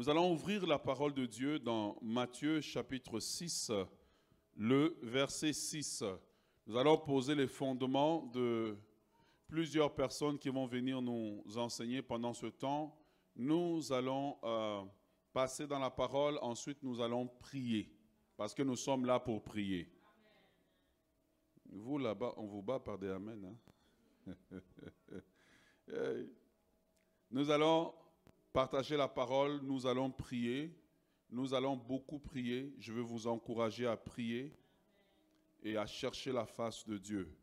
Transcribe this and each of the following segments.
Nous allons ouvrir la parole de Dieu dans Matthieu chapitre 6, le verset 6. Nous allons poser les fondements de plusieurs personnes qui vont venir nous enseigner pendant ce temps. Nous allons euh, passer dans la parole, ensuite nous allons prier, parce que nous sommes là pour prier. Vous là-bas, on vous bat par des amens. Hein? nous allons partager la parole, nous allons prier, nous allons beaucoup prier. Je veux vous encourager à prier et à chercher la face de Dieu.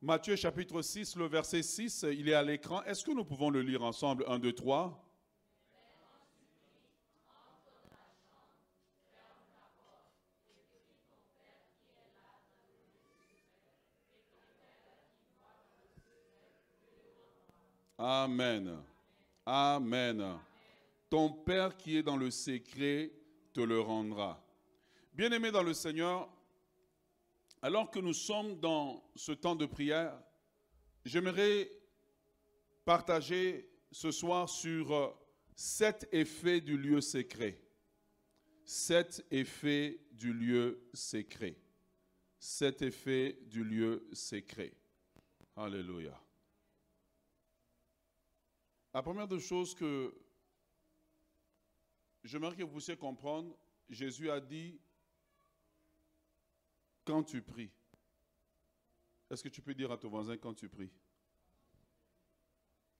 Matthieu chapitre 6, le verset 6, il est à l'écran. Est-ce que nous pouvons le lire ensemble? 1, 2, 3 Amen. Amen. Ton Père qui est dans le secret te le rendra. Bien-aimé dans le Seigneur, alors que nous sommes dans ce temps de prière, j'aimerais partager ce soir sur euh, sept effets du lieu secret. Sept effets du lieu secret. Sept effets du lieu secret. Alléluia. La première des choses que j'aimerais que vous puissiez comprendre, Jésus a dit, quand tu pries, est-ce que tu peux dire à ton voisin quand tu pries?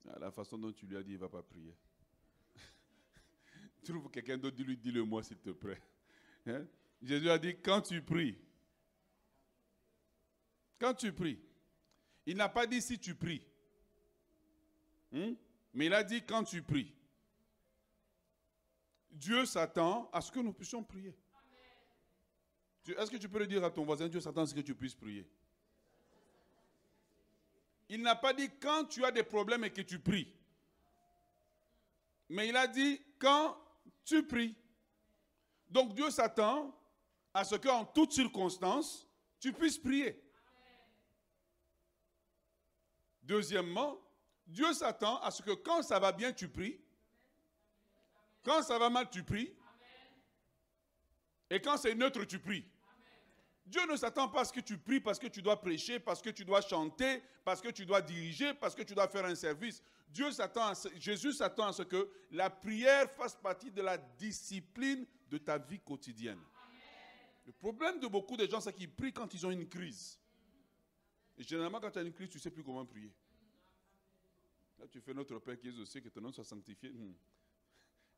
Ah, La façon dont tu lui as dit, il ne va pas prier. Trouve quelqu'un d'autre, dis-lui, dis-le moi s'il te plaît. Hein? Jésus a dit, quand tu pries, quand tu pries, il n'a pas dit si tu pries. Hmm? Mais il a dit quand tu pries. Dieu s'attend à ce que nous puissions prier. Est-ce que tu peux le dire à ton voisin, Dieu s'attend à ce que tu puisses prier? Il n'a pas dit quand tu as des problèmes et que tu pries. Mais il a dit quand tu pries. Donc Dieu s'attend à ce qu'en toutes circonstances, tu puisses prier. Deuxièmement, Dieu s'attend à ce que quand ça va bien, tu pries. Quand ça va mal, tu pries. Et quand c'est neutre, tu pries. Dieu ne s'attend pas à ce que tu pries parce que tu dois prêcher, parce que tu dois chanter, parce que tu dois diriger, parce que tu dois faire un service. Dieu s'attend Jésus s'attend à ce que la prière fasse partie de la discipline de ta vie quotidienne. Le problème de beaucoup de gens, c'est qu'ils prient quand ils ont une crise. Et généralement, quand tu as une crise, tu ne sais plus comment prier. Là, tu fais notre Père qui est aussi, que ton nom soit sanctifié. Hmm.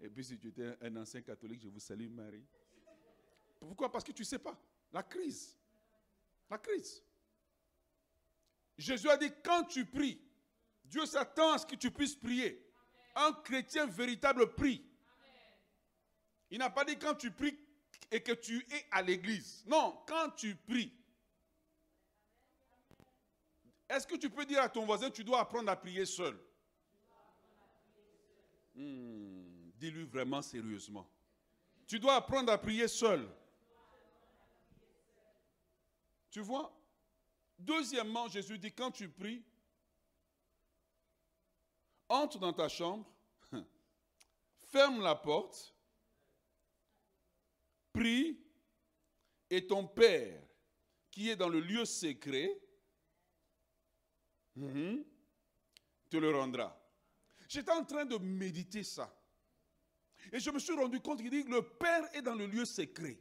Et puis, si tu étais un ancien catholique, je vous salue, Marie. Pourquoi? Parce que tu ne sais pas. La crise. La crise. Jésus a dit, quand tu pries, Dieu s'attend à ce que tu puisses prier. Un chrétien véritable prie. Il n'a pas dit quand tu pries et que tu es à l'église. Non, quand tu pries. Est-ce que tu peux dire à ton voisin, tu dois apprendre à prier seul? Hmm, Dis-lui vraiment sérieusement. Tu dois apprendre à prier seul. Tu vois? Deuxièmement, Jésus dit, quand tu pries, entre dans ta chambre, ferme la porte, prie, et ton Père, qui est dans le lieu secret, mhm, te le rendra. J'étais en train de méditer ça. Et je me suis rendu compte qu'il dit, le Père est dans le lieu secret.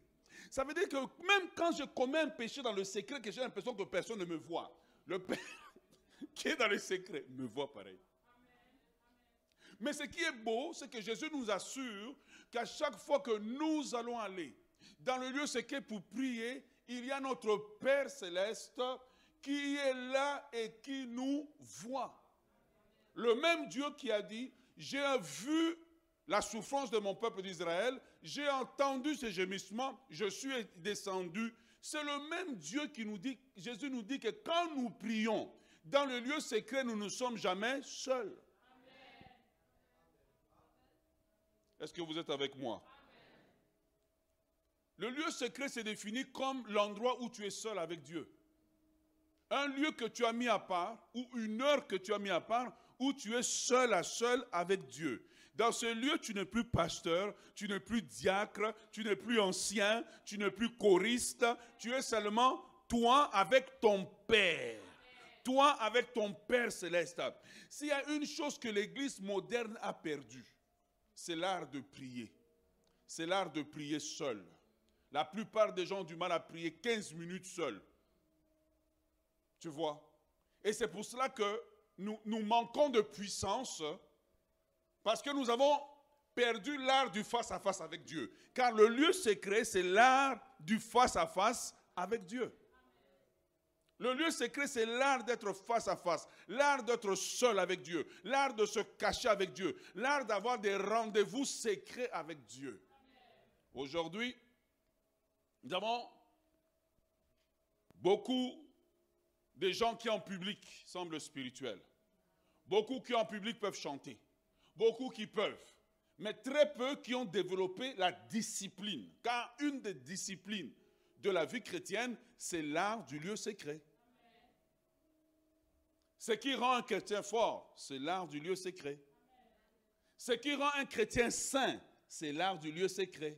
Ça veut dire que même quand je commets un péché dans le secret, que j'ai l'impression que personne ne me voit, le Père qui est dans le secret me voit pareil. Mais ce qui est beau, c'est que Jésus nous assure qu'à chaque fois que nous allons aller dans le lieu secret pour prier, il y a notre Père céleste qui est là et qui nous voit. Le même Dieu qui a dit, j'ai vu la souffrance de mon peuple d'Israël, j'ai entendu ces gémissements, je suis descendu. C'est le même Dieu qui nous dit, Jésus nous dit que quand nous prions, dans le lieu secret, nous ne sommes jamais seuls. Est-ce que vous êtes avec moi? Le lieu secret, c'est défini comme l'endroit où tu es seul avec Dieu. Un lieu que tu as mis à part, ou une heure que tu as mis à part, tu es seul à seul avec Dieu. Dans ce lieu, tu n'es plus pasteur, tu n'es plus diacre, tu n'es plus ancien, tu n'es plus choriste, tu es seulement toi avec ton Père. Toi avec ton Père céleste. S'il y a une chose que l'Église moderne a perdue, c'est l'art de prier. C'est l'art de prier seul. La plupart des gens ont du mal à prier 15 minutes seul. Tu vois? Et c'est pour cela que nous, manquons de puissance parce que nous avons perdu l'art du face-à-face avec Dieu. Car le lieu secret, c'est l'art du face-à-face avec Dieu. Le lieu secret, c'est l'art d'être face à face, l'art d'être seul avec Dieu, l'art de se cacher avec Dieu, l'art d'avoir des rendez-vous secrets avec Dieu. Aujourd'hui, nous avons beaucoup de gens qui en public semblent spirituels. Beaucoup qui en public peuvent chanter. Beaucoup qui peuvent. Mais très peu qui ont développé la discipline. Car une des disciplines de la vie chrétienne, c'est l'art du lieu secret. Ce qui rend un chrétien fort, c'est l'art du lieu secret. Ce qui rend un chrétien saint, c'est l'art du lieu secret.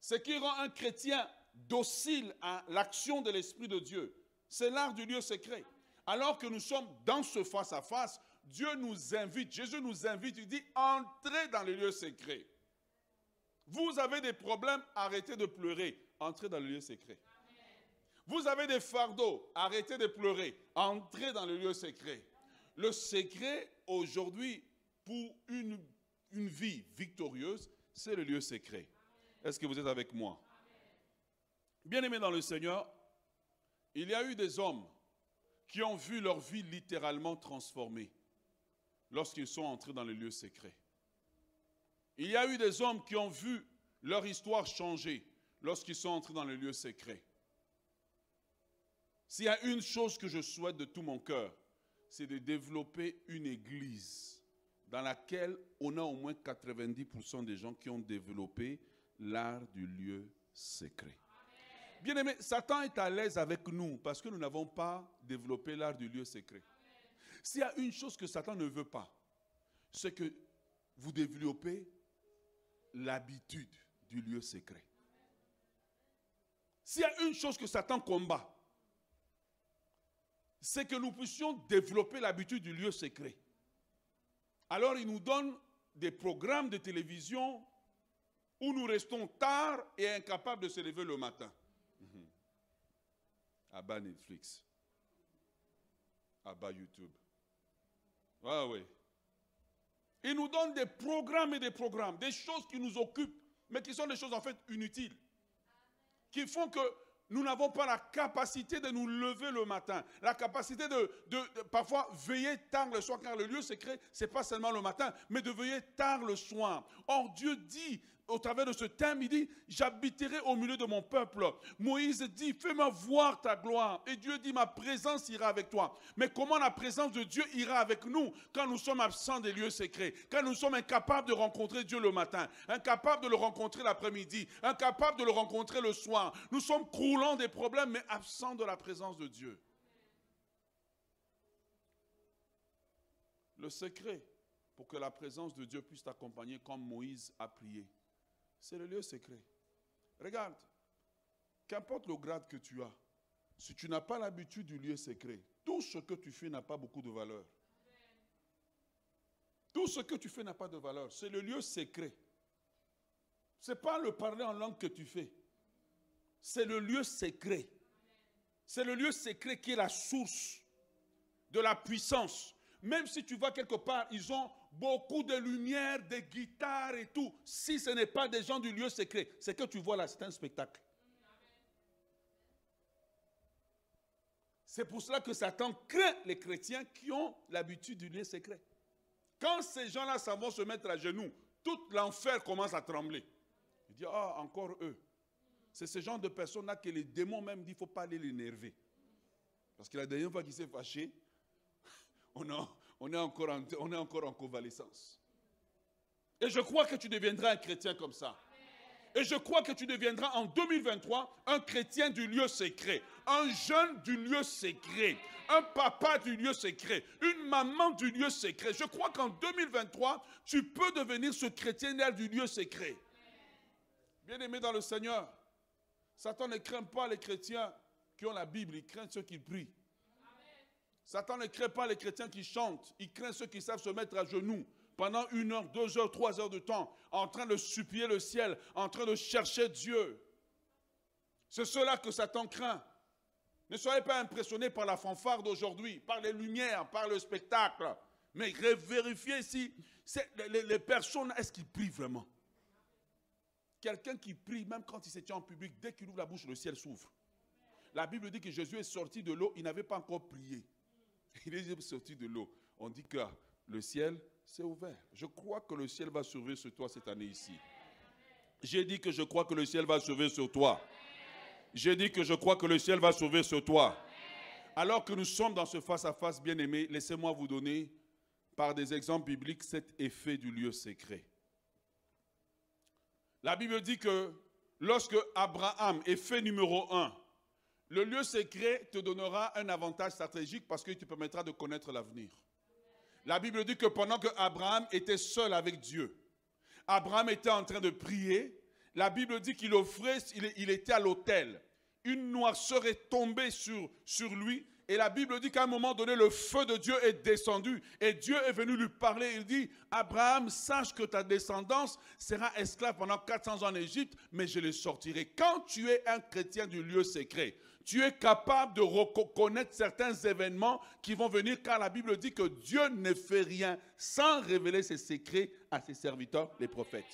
Ce qui rend un chrétien docile à l'action de l'Esprit de Dieu, c'est l'art du lieu secret. Alors que nous sommes dans ce face-à-face, Dieu nous invite, Jésus nous invite, il dit, entrez dans le lieu secret. Vous avez des problèmes, arrêtez de pleurer, entrez dans le lieu secret. Vous avez des fardeaux, arrêtez de pleurer, entrez dans le lieu secret. Le secret aujourd'hui pour une, une vie victorieuse, c'est le lieu secret. Est-ce que vous êtes avec moi? Bien-aimés dans le Seigneur, il y a eu des hommes qui ont vu leur vie littéralement transformée lorsqu'ils sont entrés dans le lieu secret. Il y a eu des hommes qui ont vu leur histoire changer lorsqu'ils sont entrés dans le lieu secret. S'il y a une chose que je souhaite de tout mon cœur, c'est de développer une église dans laquelle on a au moins 90% des gens qui ont développé l'art du lieu secret. Bien aimé, Satan est à l'aise avec nous parce que nous n'avons pas développé l'art du lieu secret. S'il y a une chose que Satan ne veut pas, c'est que vous développez l'habitude du lieu secret. S'il y a une chose que Satan combat, c'est que nous puissions développer l'habitude du lieu secret. Alors il nous donne des programmes de télévision où nous restons tard et incapables de se lever le matin. À bas Netflix. À bas YouTube. Ah oui. Il nous donne des programmes et des programmes, des choses qui nous occupent, mais qui sont des choses en fait inutiles. Qui font que nous n'avons pas la capacité de nous lever le matin, la capacité de, parfois veiller tard le soir, car le lieu secret, ce n'est pas seulement le matin, mais de veiller tard le soir. Or, Dieu dit au travers de ce thème, il dit, j'habiterai au milieu de mon peuple. Moïse dit, fais-moi voir ta gloire. Et Dieu dit, ma présence ira avec toi. Mais comment la présence de Dieu ira avec nous quand nous sommes absents des lieux secrets, quand nous sommes incapables de rencontrer Dieu le matin, incapables de le rencontrer l'après-midi, incapables de le rencontrer le soir? Nous sommes croulants des problèmes, mais absents de la présence de Dieu. Le secret pour que la présence de Dieu puisse t'accompagner comme Moïse a prié, c'est le lieu secret. Regarde, qu'importe le grade que tu as, si tu n'as pas l'habitude du lieu secret, tout ce que tu fais n'a pas beaucoup de valeur. Tout ce que tu fais n'a pas de valeur. C'est le lieu secret. Ce n'est pas le parler en langue que tu fais. C'est le lieu secret. C'est le lieu secret qui est la source de la puissance. Même si tu vas quelque part, ils ont beaucoup de lumière, des guitares et tout. Si ce n'est pas des gens du lieu secret, c'est que tu vois là, c'est un spectacle. C'est pour cela que Satan craint les chrétiens qui ont l'habitude du lieu secret. Quand ces gens-là vont se mettre à genoux, tout l'enfer commence à trembler. Il dit, ah, encore eux. C'est ce genre de personnes-là que les démons même disent, il ne faut pas aller l'énerver. Parce que la dernière fois qu'il s'est fâché, on a, on est encore en, convalescence. Et je crois que tu deviendras un chrétien comme ça. Et je crois que tu deviendras en 2023 un chrétien du lieu secret, un jeune du lieu secret, un papa du lieu secret, une maman du lieu secret. Je crois qu'en 2023, tu peux devenir ce chrétien du lieu secret. Bien-aimé dans le Seigneur, Satan ne craint pas les chrétiens qui ont la Bible, il craint ceux qui prient. Satan ne craint pas les chrétiens qui chantent, il craint ceux qui savent se mettre à genoux pendant une heure, deux heures, trois heures de temps, en train de supplier le ciel, en train de chercher Dieu. C'est cela que Satan craint. Ne soyez pas impressionnés par la fanfare d'aujourd'hui, par les lumières, par le spectacle, mais vérifiez si les, les personnes, est-ce qu'ils prient vraiment? Quelqu'un qui prie, même quand il se tient en public, dès qu'il ouvre la bouche, le ciel s'ouvre. La Bible dit que Jésus est sorti de l'eau, il n'avait pas encore prié. Il est sorti de l'eau. On dit que le ciel c'est ouvert. Je crois que le ciel va s'ouvrir sur toi cette année ici. J'ai dit que je crois que le ciel va s'ouvrir sur toi. J'ai dit que je crois que le ciel va s'ouvrir sur toi. Alors que nous sommes dans ce face-à-face bien-aimé, laissez-moi vous donner, par des exemples bibliques, cet effet du lieu secret. La Bible dit que lorsque Abraham, effet numéro un, le lieu secret te donnera un avantage stratégique parce qu'il te permettra de connaître l'avenir. La Bible dit que pendant que Abraham était seul avec Dieu, Abraham était en train de prier. La Bible dit qu'il offrait, il, était à l'autel. Une noirceur est tombée sur, sur lui. Et la Bible dit qu'à un moment donné, le feu de Dieu est descendu. Et Dieu est venu lui parler. Il dit, Abraham, sache que ta descendance sera esclave pendant 400 ans en Égypte, mais je les sortirai. Quand tu es un chrétien du lieu secret, tu es capable de reconnaître certains événements qui vont venir car la Bible dit que Dieu ne fait rien sans révéler ses secrets à ses serviteurs, les prophètes.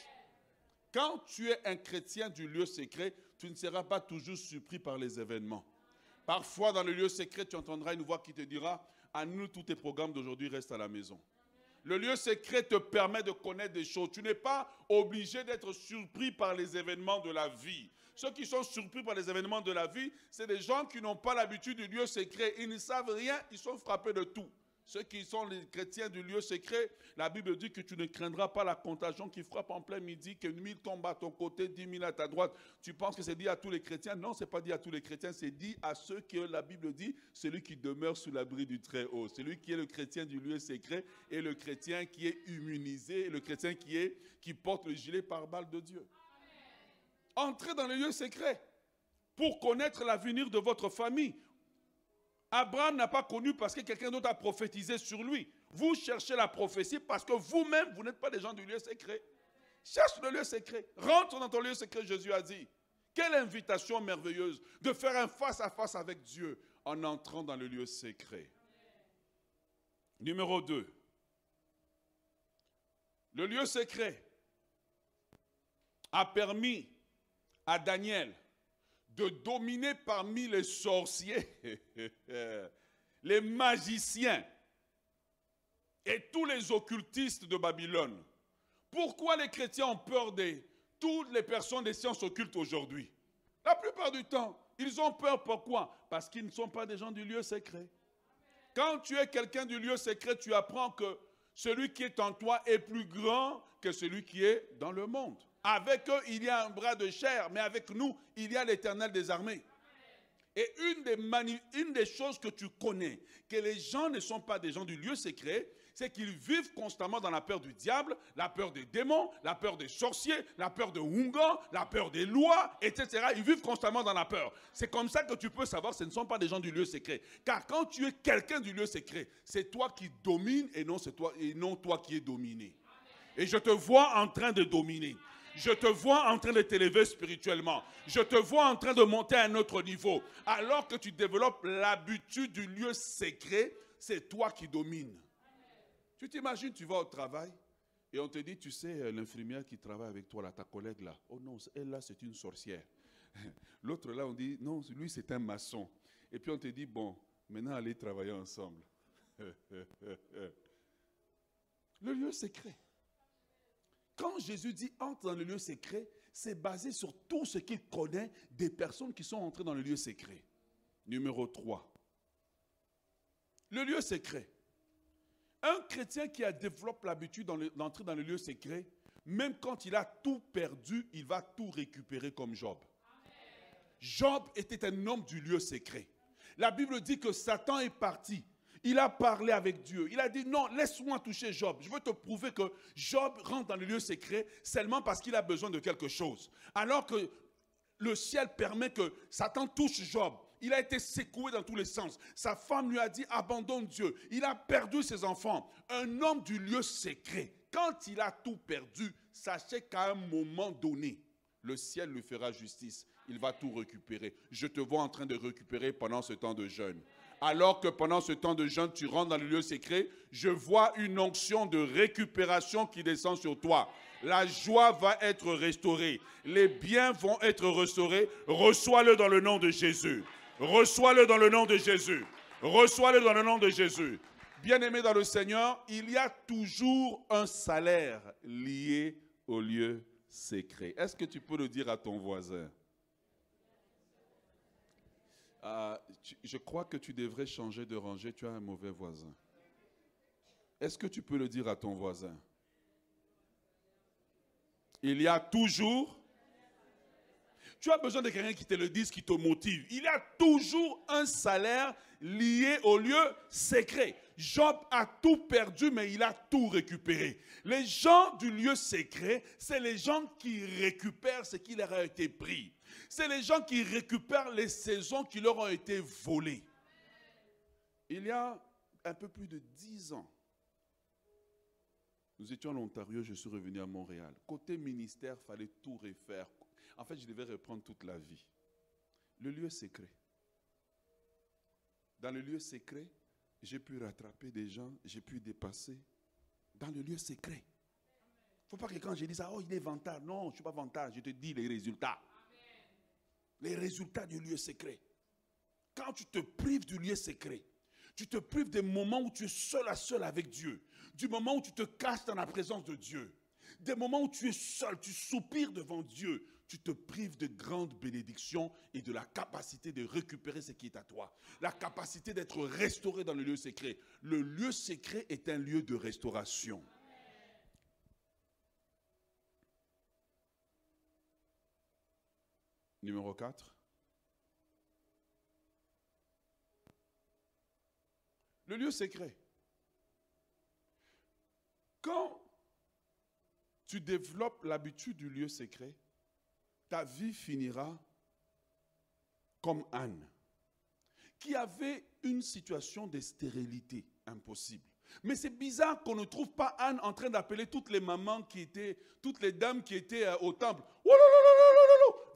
Quand tu es un chrétien du lieu secret, tu ne seras pas toujours surpris par les événements. Parfois, dans le lieu secret, tu entendras une voix qui te dira Annule tous tes programmes d'aujourd'hui, reste à la maison. Le lieu secret te permet de connaître des choses. Tu n'es pas obligé d'être surpris par les événements de la vie. Ceux qui sont surpris par les événements de la vie, c'est des gens qui n'ont pas l'habitude du lieu secret. Ils ne savent rien, ils sont frappés de tout. Ceux qui sont les chrétiens du lieu secret, la Bible dit que tu ne craindras pas la contagion qui frappe en plein midi, que mille tombent à ton côté, dix mille à ta droite. Tu penses que c'est dit à tous les chrétiens? Non, ce n'est pas dit à tous les chrétiens, c'est dit à ceux que la Bible dit, celui qui demeure sous l'abri du Très-Haut, celui qui est le chrétien du lieu secret et le chrétien qui est immunisé, le chrétien qui, est, qui porte le gilet par balle de Dieu. Entrez dans le lieu secret pour connaître l'avenir de votre famille. Abraham n'a pas connu parce que quelqu'un d'autre a prophétisé sur lui. Vous cherchez la prophétie parce que vous-même, vous, n'êtes pas des gens du lieu secret. Cherche le lieu secret. Rentre dans ton lieu secret, Jésus a dit. Quelle invitation merveilleuse de faire un face-à-face avec Dieu en entrant dans le lieu secret. Numéro 2. Le lieu secret a permis à Daniel de dominer parmi les sorciers, les magiciens et tous les occultistes de Babylone. Pourquoi les chrétiens ont peur de toutes les personnes des sciences occultes aujourd'hui? La plupart du temps, ils ont peur pourquoi? Parce qu'ils ne sont pas des gens du lieu secret. Quand tu es quelqu'un du lieu secret, tu apprends que celui qui est en toi est plus grand que celui qui est dans le monde. Avec eux, il y a un bras de chair, mais avec nous, il y a l'éternel des armées. Et une des, choses que tu connais, que les gens ne sont pas des gens du lieu secret, c'est qu'ils vivent constamment dans la peur du diable, la peur des démons, la peur des sorciers, la peur de Hungan, la peur des lois, etc. Ils vivent constamment dans la peur. C'est comme ça que tu peux savoir ce ne sont pas des gens du lieu secret. Car quand tu es quelqu'un du lieu secret, c'est toi qui domines et non, toi, et non toi qui es dominé. Et je te vois en train de dominer. Je te vois en train de t'élever spirituellement. Je te vois en train de monter à un autre niveau. Alors que tu développes l'habitude du lieu secret, c'est toi qui domines. Tu t'imagines, tu vas au travail et on te dit, tu sais, euh, l'infirmière qui travaille avec toi, là, ta collègue là, oh non, elle là, c'est une sorcière. L'autre là, on dit, non, lui, c'est un maçon. Et puis on te dit, bon, maintenant, allez travailler ensemble. Le lieu secret. Quand Jésus dit entre dans le lieu secret, c'est basé sur tout ce qu'il connaît des personnes qui sont entrées dans le lieu secret. Numéro 3. Le lieu secret. Un chrétien qui a développé l'habitude d'entrer dans le lieu secret même quand il a tout perdu, il va tout récupérer comme Job. Job était un homme du lieu secret. La Bible dit que Satan est parti. Il a parlé avec Dieu. Il a dit, non, laisse-moi toucher Job. Je veux te prouver que Job rentre dans le lieu secret seulement parce qu'il a besoin de quelque chose. Alors que le ciel permet que Satan touche Job. Il a été secoué dans tous les sens. Sa femme lui a dit, abandonne Dieu. Il a perdu ses enfants. Un homme du lieu secret. Quand il a tout perdu, sachez qu'à un moment donné, le ciel lui fera justice. Il va tout récupérer. Je te vois en train de récupérer pendant ce temps de jeûne. Alors que pendant ce temps de jeûne, tu rentres dans le lieu secret, je vois une onction de récupération qui descend sur toi. La joie va être restaurée. Les biens vont être restaurés. Reçois-le dans le nom de Jésus. Reçois-le dans le nom de Jésus. Reçois-le dans le nom de Jésus. Bien-aimé dans le Seigneur, il y a toujours un salaire lié au lieu secret. Est-ce que tu peux le dire à ton voisin? Ah, Je crois que tu devrais changer de rangée, tu as un mauvais voisin. Est-ce que tu peux le dire à ton voisin? Il y a toujours... Tu as besoin de quelqu'un qui te le dise, qui te motive. Il y a toujours un salaire lié au lieu secret. Job a tout perdu, mais il a tout récupéré. Les gens du lieu secret, c'est les gens qui récupèrent ce qui leur a été pris. C'est les gens qui récupèrent les saisons qui leur ont été volées. Il y a un peu plus de dix ans, nous étions en Ontario, je suis revenu à Montréal. Côté ministère, fallait tout refaire. En fait, je devais reprendre toute la vie. Le lieu secret. Dans le lieu secret, j'ai pu rattraper des gens, j'ai pu dépasser. Dans le lieu secret. Il ne faut pas que quand je dis ça, oh, il est vantard. Non, je ne suis pas vantard, je te dis les résultats. Les résultats du lieu secret. Quand tu te prives du lieu secret, tu te prives des moments où tu es seul à seul avec Dieu, du moment où tu te caches dans la présence de Dieu, des moments où tu es seul, tu soupires devant Dieu, tu te prives de grandes bénédictions et de la capacité de récupérer ce qui est à toi. La capacité d'être restauré dans le lieu secret. Le lieu secret est un lieu de restauration. Numéro 4. Le lieu secret. Quand tu développes l'habitude du lieu secret, ta vie finira comme Anne, qui avait une situation de stérilité impossible. Mais c'est bizarre qu'on ne trouve pas Anne en train d'appeler toutes les mamans qui étaient, toutes les dames qui étaient euh, au temple.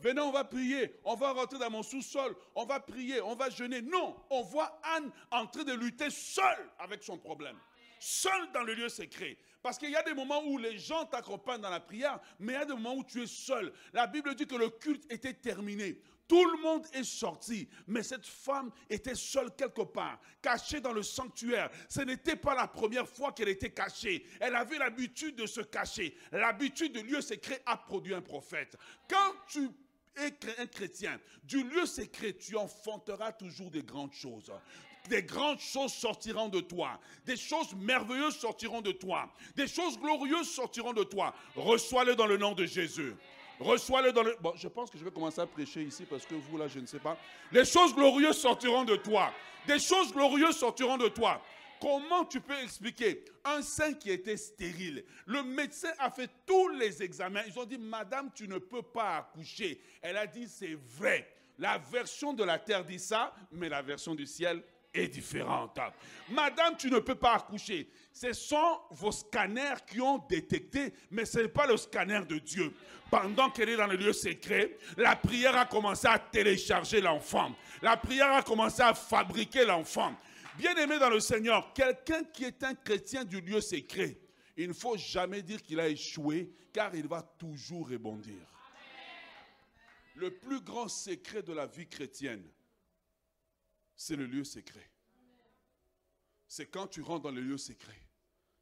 Venez, on va prier, on va rentrer dans mon sous-sol, on va prier, on va jeûner. Non, on voit Anne en train de lutter seule avec son problème. Seule dans le lieu secret. Parce qu'il y a des moments où les gens t'accompagnent dans la prière, mais il y a des moments où tu es seul. La Bible dit que le culte était terminé. Tout le monde est sorti, mais cette femme était seule quelque part, cachée dans le sanctuaire. Ce n'était pas la première fois qu'elle était cachée. Elle avait l'habitude de se cacher. L'habitude de lieu secret a produit un prophète. Quand tu un chrétien, du lieu secret, tu enfanteras toujours des grandes choses des grandes choses sortiront de toi. Des choses merveilleuses sortiront de toi. Des choses glorieuses sortiront de toi. Reçois-le dans le nom de Jésus. Reçois-le dans le... Bon, je pense que je vais commencer à prêcher ici parce que vous, là, je ne sais pas. Les choses glorieuses sortiront de toi. Des choses glorieuses sortiront de toi. Comment tu peux expliquer un sein qui était stérile? Le médecin a fait tous les examens. Ils ont dit, Madame, tu ne peux pas accoucher. Elle a dit, c'est vrai. La version de la terre dit ça, mais la version du ciel est différente. Madame, tu ne peux pas accoucher. Ce sont vos scanners qui ont détecté, mais ce n'est pas le scanner de Dieu. Pendant qu'elle est dans le lieu secret, la prière a commencé à télécharger l'enfant. La prière a commencé à fabriquer l'enfant. Bien-aimé dans le Seigneur, quelqu'un qui est un chrétien du lieu secret, il ne faut jamais dire qu'il a échoué, car il va toujours rebondir. Le plus grand secret de la vie chrétienne, c'est le lieu secret. C'est quand tu rentres dans le lieu secret.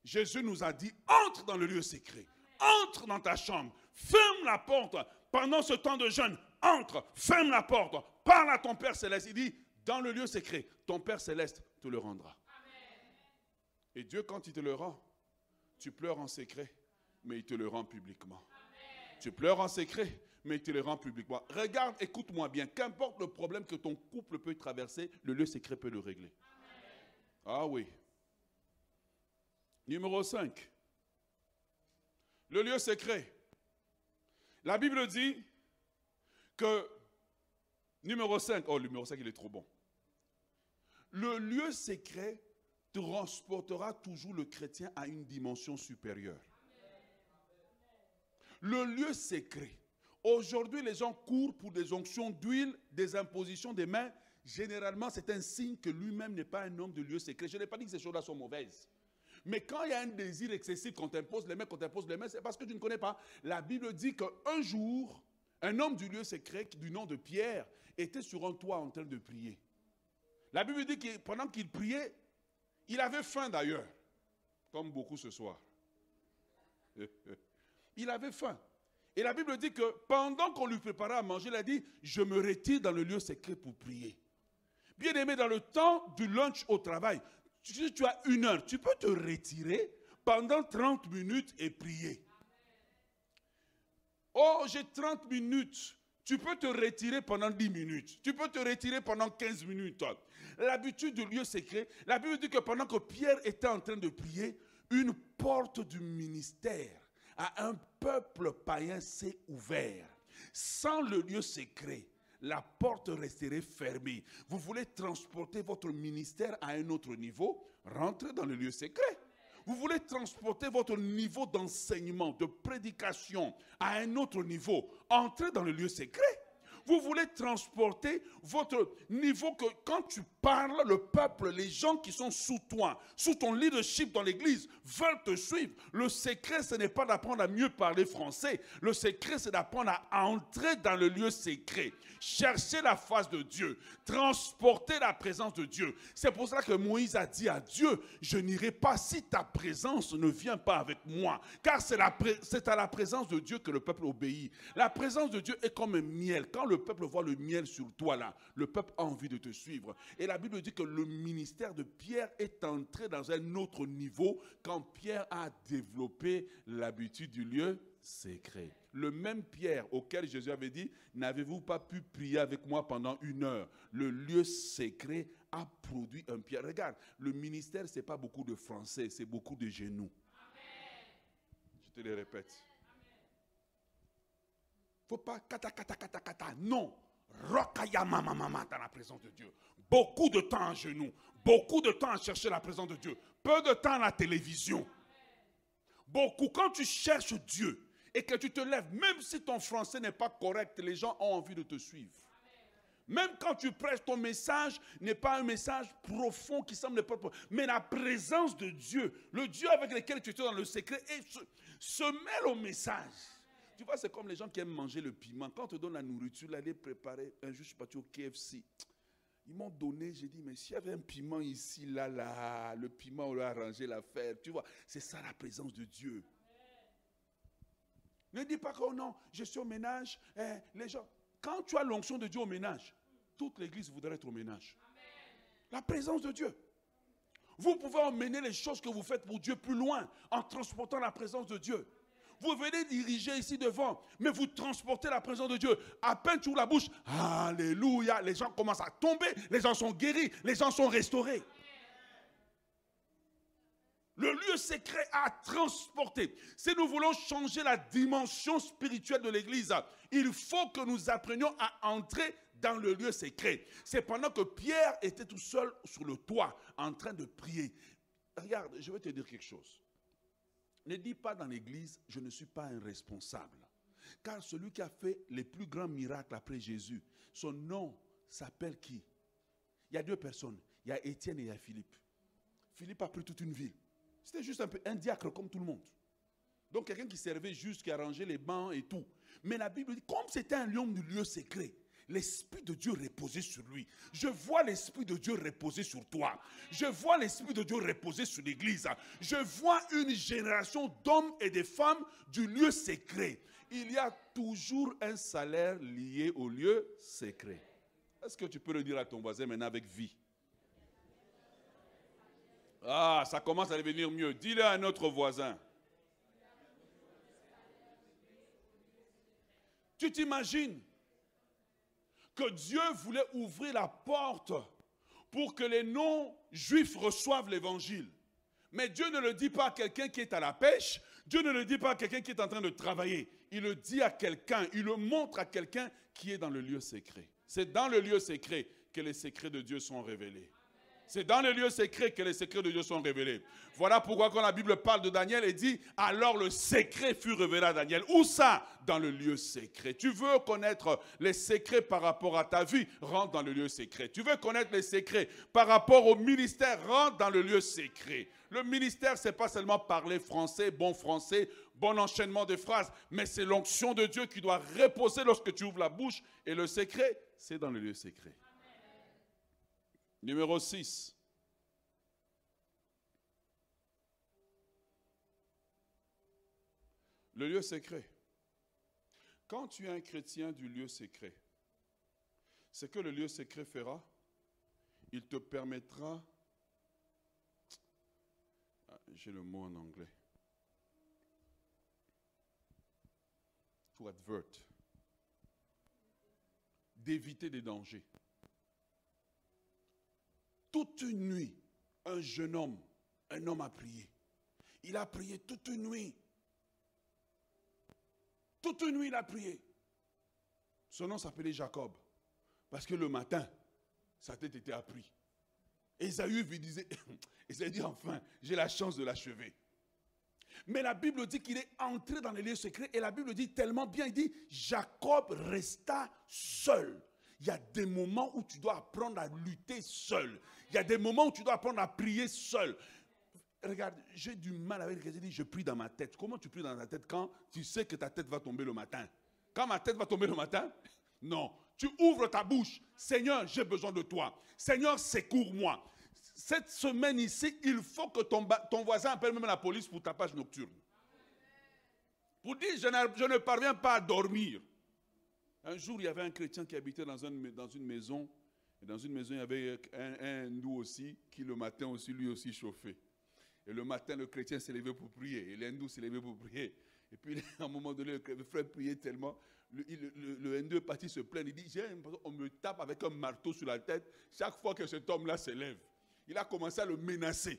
Jésus nous a dit, entre dans le lieu secret. Entre dans ta chambre. Ferme la porte. Pendant ce temps de jeûne, entre, ferme la porte. Parle à ton Père céleste. Il dit, dans le lieu secret, ton Père céleste le rendra. Et Dieu, quand il te le rend, tu pleures en secret. mais il te le rend publiquement. Tu pleures en secret, mais il te le rend publiquement. Regarde, écoute-moi bien. Qu'importe le problème que ton couple peut traverser, le lieu secret peut le régler. Ah oui. Numéro 5. Le lieu secret. La Bible dit que, numéro 5, oh, le numéro 5, il est trop bon. Le lieu secret transportera toujours le chrétien à une dimension supérieure. Le lieu secret. Aujourd'hui, les gens courent pour des onctions d'huile, des impositions des mains. Généralement, c'est un signe que lui-même n'est pas un homme de lieu secret. Je n'ai pas dit que ces choses-là sont mauvaises. Mais quand il y a un désir excessif, qu'on t'impose les mains, qu'on t'impose les mains, c'est parce que tu ne connais pas. La Bible dit qu'un jour, un homme du lieu secret, du nom de Pierre, était sur un toit en train de prier. La Bible dit que pendant qu'il priait, il avait faim d'ailleurs, comme beaucoup ce soir. Il avait faim. Et la Bible dit que pendant qu'on lui préparait à manger, il a dit, je me retire dans le lieu secret pour prier. Bien aimé, dans le temps du lunch au travail, si tu as une heure, tu peux te retirer pendant 30 minutes et prier. Oh, j'ai 30 minutes. Tu peux te retirer pendant 10 minutes. Tu peux te retirer pendant 15 minutes. L'habitude du lieu secret, la Bible dit que pendant que Pierre était en train de prier, une porte du ministère à un peuple païen s'est ouverte. Sans le lieu secret, la porte resterait fermée. Vous voulez transporter votre ministère à un autre niveau, rentrez dans le lieu secret. Vous voulez transporter votre niveau d'enseignement, de prédication à un autre niveau, entrez dans le lieu secret. Vous voulez transporter votre niveau que quand tu parles, le peuple, les gens qui sont sous toi, sous ton leadership dans l'église, veulent te suivre. Le secret, ce n'est pas d'apprendre à mieux parler français. Le secret, c'est d'apprendre à entrer dans le lieu secret. Chercher la face de Dieu. Transporter la présence de Dieu. C'est pour cela que Moïse a dit à Dieu, je n'irai pas si ta présence ne vient pas avec moi. Car c'est à la présence de Dieu que le peuple obéit. La présence de Dieu est comme un miel. Quand le peuple voit le miel sur toi là, le peuple a envie de te suivre. Et Bible dit que le ministère de Pierre est entré dans un autre niveau quand Pierre a développé l'habitude du lieu secret. Le même Pierre auquel Jésus avait dit, n'avez-vous pas pu prier avec moi pendant une heure? Le lieu secret a produit un Pierre. Regarde, le ministère, ce n'est pas beaucoup de français, c'est beaucoup de genoux. Je te le répète. faut pas kata kata kata kata. Non. Rokayama dans la présence de Dieu. Beaucoup de temps à genoux, beaucoup de temps à chercher la présence de Dieu, peu de temps à la télévision. Beaucoup, quand tu cherches Dieu et que tu te lèves, même si ton français n'est pas correct, les gens ont envie de te suivre. Même quand tu prêches, ton message n'est pas un message profond qui semble pas mais la présence de Dieu, le Dieu avec lequel tu es dans le secret, se, se mêle au message. Tu vois, c'est comme les gens qui aiment manger le piment. Quand on te donne la nourriture, là, préparer. Un jour, je suis parti au KFC. Ils m'ont donné, j'ai dit, mais s'il y avait un piment ici, là, là, le piment aurait arrangé l'affaire. Tu vois, c'est ça la présence de Dieu. Ne dis pas que oh non, je suis au ménage. Eh, les gens, quand tu as l'onction de Dieu au ménage, toute l'église voudrait être au ménage. La présence de Dieu. Vous pouvez emmener les choses que vous faites pour Dieu plus loin en transportant la présence de Dieu. Vous venez diriger ici devant, mais vous transportez la présence de Dieu. À peine tu la bouche, Alléluia, les gens commencent à tomber, les gens sont guéris, les gens sont restaurés. Le lieu secret à transporter. Si nous voulons changer la dimension spirituelle de l'Église, il faut que nous apprenions à entrer dans le lieu secret. C'est pendant que Pierre était tout seul sur le toit en train de prier. Regarde, je vais te dire quelque chose. Ne dis pas dans l'église, je ne suis pas un responsable. Car celui qui a fait les plus grands miracles après Jésus, son nom s'appelle qui? Il y a deux personnes. Il y a Étienne et il y a Philippe. Philippe a pris toute une ville. C'était juste un, peu, un diacre comme tout le monde. Donc quelqu'un qui servait juste, qui arrangeait les bancs et tout. Mais la Bible dit, comme c'était un lion du lieu secret, l'Esprit de Dieu reposait sur lui. Je vois l'Esprit de Dieu reposer sur toi. Je vois l'Esprit de Dieu reposer sur l'Église. Je vois une génération d'hommes et de femmes du lieu secret. Il y a toujours un salaire lié au lieu secret. Est-ce que tu peux le dire à ton voisin maintenant avec vie? Ah, ça commence à devenir mieux. Dis-le à notre voisin. Tu t'imagines? Que Dieu voulait ouvrir la porte pour que les non-juifs reçoivent l'évangile. Mais Dieu ne le dit pas à quelqu'un qui est à la pêche, Dieu ne le dit pas à quelqu'un qui est en train de travailler. Il le dit à quelqu'un, il le montre à quelqu'un qui est dans le lieu secret. C'est dans le lieu secret que les secrets de Dieu sont révélés. C'est dans le lieu secret que les secrets de Dieu sont révélés. Voilà pourquoi quand la Bible parle de Daniel, elle dit, alors le secret fut révélé à Daniel. Où ça? Dans le lieu secret. Tu veux connaître les secrets par rapport à ta vie? Rentre dans le lieu secret. Tu veux connaître les secrets par rapport au ministère? Rentre dans le lieu secret. Le ministère, c'est pas seulement parler français, bon français, bon enchaînement de phrases, mais c'est l'onction de Dieu qui doit reposer lorsque tu ouvres la bouche. Et le secret, c'est dans le lieu secret. Numéro 6. Le lieu secret. Quand tu es un chrétien du lieu secret, ce que le lieu secret fera, il te permettra, ah, j'ai le mot en anglais, to advert, d'éviter des dangers toute une nuit, un jeune homme, un homme a prié. Il a prié toute une nuit. Toute une nuit, il a prié. Son nom s'appelait Jacob. Parce que le matin, sa tête était appris. Esaü lui disait, Esaü dit enfin, j'ai la chance de l'achever. Mais la Bible dit qu'il est entré dans les lieux secrets et la Bible dit tellement bien, il dit, Jacob resta seul. Il y a des moments où tu dois apprendre à lutter seul. Il y a des moments où tu dois apprendre à prier seul. Regarde, j'ai du mal avec ce que dit, je prie dans ma tête. Comment tu pries dans ta tête quand tu sais que ta tête va tomber le matin? Quand ma tête va tomber le matin? Non. Tu ouvres ta bouche. Seigneur, j'ai besoin de toi. Seigneur, secours-moi. Cette semaine ici, il faut que ton, ton voisin appelle même la police pour ta page nocturne. Pour dire, je, je ne parviens pas à dormir. Un jour, il y avait un chrétien qui habitait dans, une maison. Et dans une maison, il y avait un, hindou aussi, qui le matin aussi, lui aussi chauffait. Et le matin, le chrétien s'est levé pour prier. Et l'hindou s'est levé pour prier. Et puis, à un moment donné, le frère priait tellement. Le, le, hindou est parti se plaindre. Il dit On me tape avec un marteau sur la tête chaque fois que cet homme-là se lève. Il a commencé à le menacer.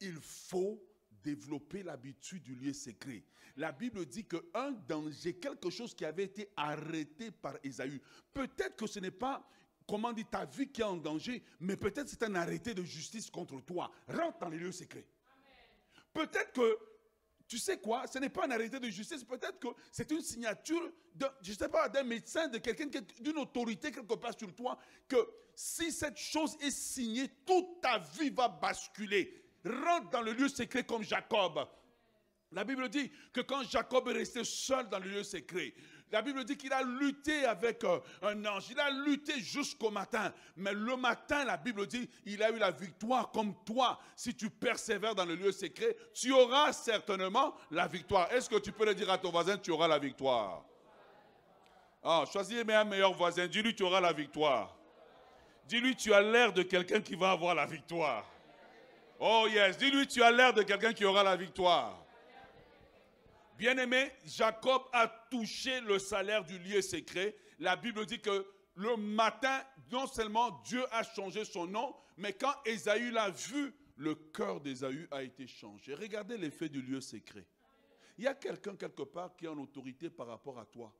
Il faut développer l'habitude du lieu secret. La Bible dit qu'un danger, quelque chose qui avait été arrêté par Esaü, peut-être que ce n'est pas, comment dit, ta vie qui est en danger, mais peut-être c'est un arrêté de justice contre toi. Rentre dans les lieux secrets. Peut-être que, tu sais quoi, ce n'est pas un arrêté de justice, peut-être que c'est une signature, de, je ne sais pas, d'un médecin, de quelqu'un, d'une autorité quelque part sur toi, que si cette chose est signée, toute ta vie va basculer rentre dans le lieu secret comme Jacob. La Bible dit que quand Jacob est resté seul dans le lieu secret, la Bible dit qu'il a lutté avec euh, un ange. Il a lutté jusqu'au matin. Mais le matin, la Bible dit, il a eu la victoire comme toi. Si tu persévères dans le lieu secret, tu auras certainement la victoire. Est-ce que tu peux le dire à ton voisin, tu auras la victoire? Ah, choisis un meilleur voisin. Dis-lui, tu auras la victoire. Dis-lui, tu as l'air de quelqu'un qui va avoir la victoire. Oh yes, dis-lui, tu as l'air de quelqu'un qui aura la victoire. Bien-aimé, Jacob a touché le salaire du lieu secret. La Bible dit que le matin, non seulement Dieu a changé son nom, mais quand Esaü l'a vu, le cœur d'Esaü a été changé. Regardez l'effet du lieu secret. Il y a quelqu'un quelque part qui est en autorité par rapport à toi,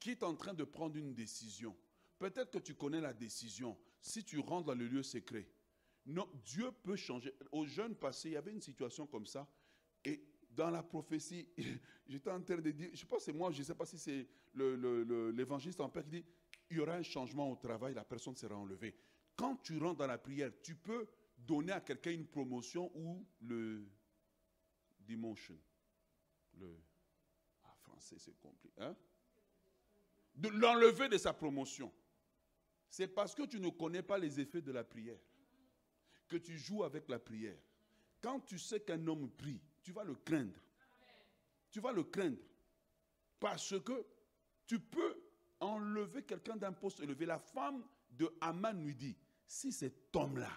qui est en train de prendre une décision. Peut-être que tu connais la décision. Si tu rentres dans le lieu secret, non, Dieu peut changer. Au jeune passé, il y avait une situation comme ça. Et dans la prophétie, j'étais en train de dire, je pense que c'est moi, je ne sais pas si c'est l'évangéliste en père qui dit, il y aura un changement au travail, la personne sera enlevée. Quand tu rentres dans la prière, tu peux donner à quelqu'un une promotion ou le demotion. Le ah, français, c'est compliqué. Hein? De l'enlever de sa promotion. C'est parce que tu ne connais pas les effets de la prière que tu joues avec la prière. Quand tu sais qu'un homme prie, tu vas le craindre. Tu vas le craindre. Parce que tu peux enlever quelqu'un d'un poste élevé. La femme de Haman lui dit, si cet homme-là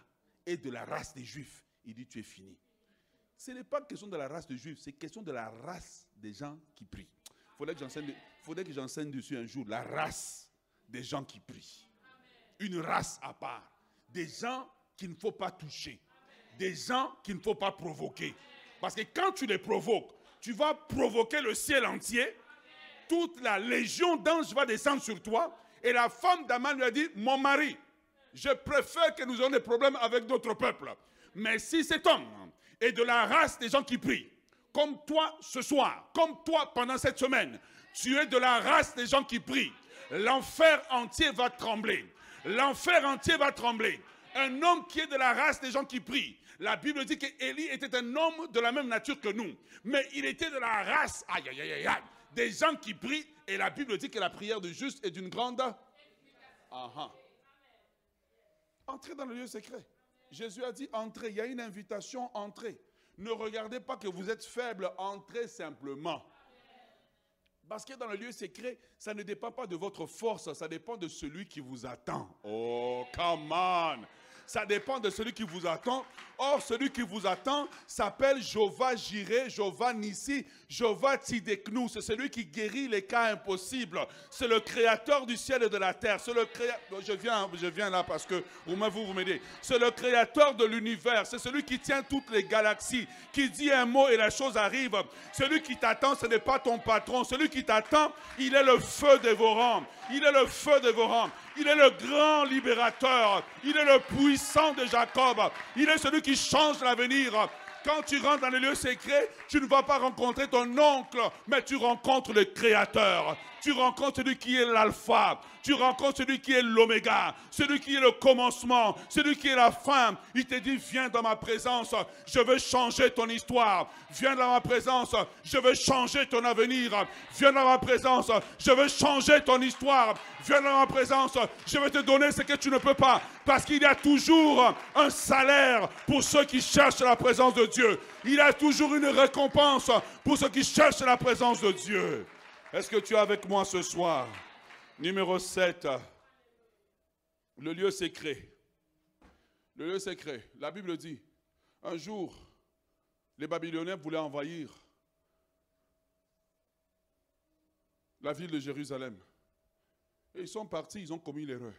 est de la race des Juifs, il dit, tu es fini. Ce n'est pas question de la race des Juifs, c'est question de la race des gens qui prient. faudrait que j'enseigne, faudrait que j'enseigne dessus un jour la race des gens qui prient. Une race à part. Des gens qu'il ne faut pas toucher. Des gens qu'il ne faut pas provoquer. Parce que quand tu les provoques, tu vas provoquer le ciel entier. Toute la légion d'anges va descendre sur toi. Et la femme d'Aman lui a dit, mon mari, je préfère que nous ayons des problèmes avec d'autres peuples. Mais si cet homme est de la race des gens qui prient, comme toi ce soir, comme toi pendant cette semaine, tu es de la race des gens qui prient, l'enfer entier va trembler. L'enfer entier va trembler. Un homme qui est de la race des gens qui prient. La Bible dit qu'Élie était un homme de la même nature que nous. Mais il était de la race, aïe, aïe, aïe, aïe, des gens qui prient. Et la Bible dit que la prière du juste est d'une grande... Aha. Entrez dans le lieu secret. Jésus a dit entrez. Il y a une invitation, entrez. Ne regardez pas que vous êtes faible, entrez simplement. Parce que dans le lieu secret, ça ne dépend pas de votre force, ça dépend de celui qui vous attend. Oh, come on! Ça dépend de celui qui vous attend. Or, celui qui vous attend s'appelle Jova Jiré, Jova Nissi, Jova Tideknou. C'est celui qui guérit les cas impossibles. C'est le créateur du ciel et de la terre. C'est le créateur. Je viens, là parce que vous, vous. C'est le créateur de l'univers. C'est celui qui tient toutes les galaxies, qui dit un mot et la chose arrive. Celui qui t'attend, ce n'est pas ton patron. Celui qui t'attend, il est le feu dévorant. Il est le feu dévorant. Il est le grand libérateur. Il est le puissant de Jacob. Il est celui qui change l'avenir. Quand tu rentres dans le lieu secret, tu ne vas pas rencontrer ton oncle, mais tu rencontres le Créateur. Tu rencontres celui qui est l'alpha. Tu rencontres celui qui est l'oméga. Celui qui est le commencement. Celui qui est la fin. Il te dit, viens dans ma présence. Je veux changer ton histoire. Viens dans ma présence. Je veux changer ton avenir. Viens dans ma présence. Je veux changer ton histoire. Viens dans ma présence. Je vais te donner ce que tu ne peux pas. Parce qu'il y a toujours un salaire pour ceux qui cherchent la présence de Dieu. Il a toujours une récompense pour ceux qui cherchent la présence de Dieu. Est-ce que tu es avec moi ce soir? Numéro 7. Le lieu secret. Le lieu secret. La Bible dit, un jour, les Babyloniens voulaient envahir la ville de Jérusalem. Et ils sont partis, ils ont commis l'erreur.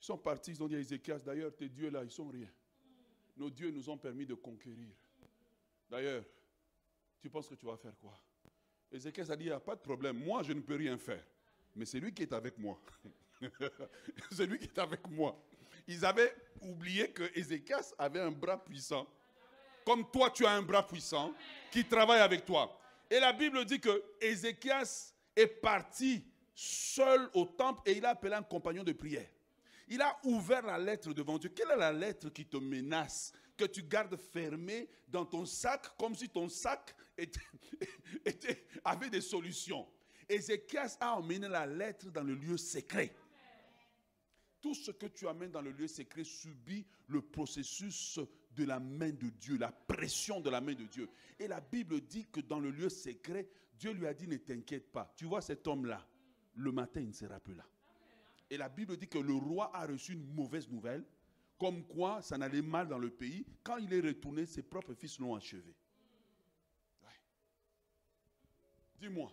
Ils sont partis, ils ont dit à Ézéchias, d'ailleurs, tes dieux là, ils sont rien. Nos dieux nous ont permis de conquérir. D'ailleurs, tu penses que tu vas faire quoi? Ézéchias a dit, il n'y a pas de problème, moi je ne peux rien faire. Mais c'est lui qui est avec moi. c'est lui qui est avec moi. Ils avaient oublié que Ézéchias avait un bras puissant. Comme toi, tu as un bras puissant qui travaille avec toi. Et la Bible dit que Ézéchias est parti seul au temple et il a appelé un compagnon de prière. Il a ouvert la lettre devant Dieu. Quelle est la lettre qui te menace, que tu gardes fermée dans ton sac, comme si ton sac avait des solutions? Ézéchias a emmené la lettre dans le lieu secret. Tout ce que tu amènes dans le lieu secret subit le processus de la main de Dieu, la pression de la main de Dieu. Et la Bible dit que dans le lieu secret, Dieu lui a dit ne t'inquiète pas. Tu vois cet homme-là, le matin il ne sera plus là. Et la Bible dit que le roi a reçu une mauvaise nouvelle, comme quoi ça n'allait mal dans le pays. Quand il est retourné, ses propres fils l'ont achevé. Dis-moi,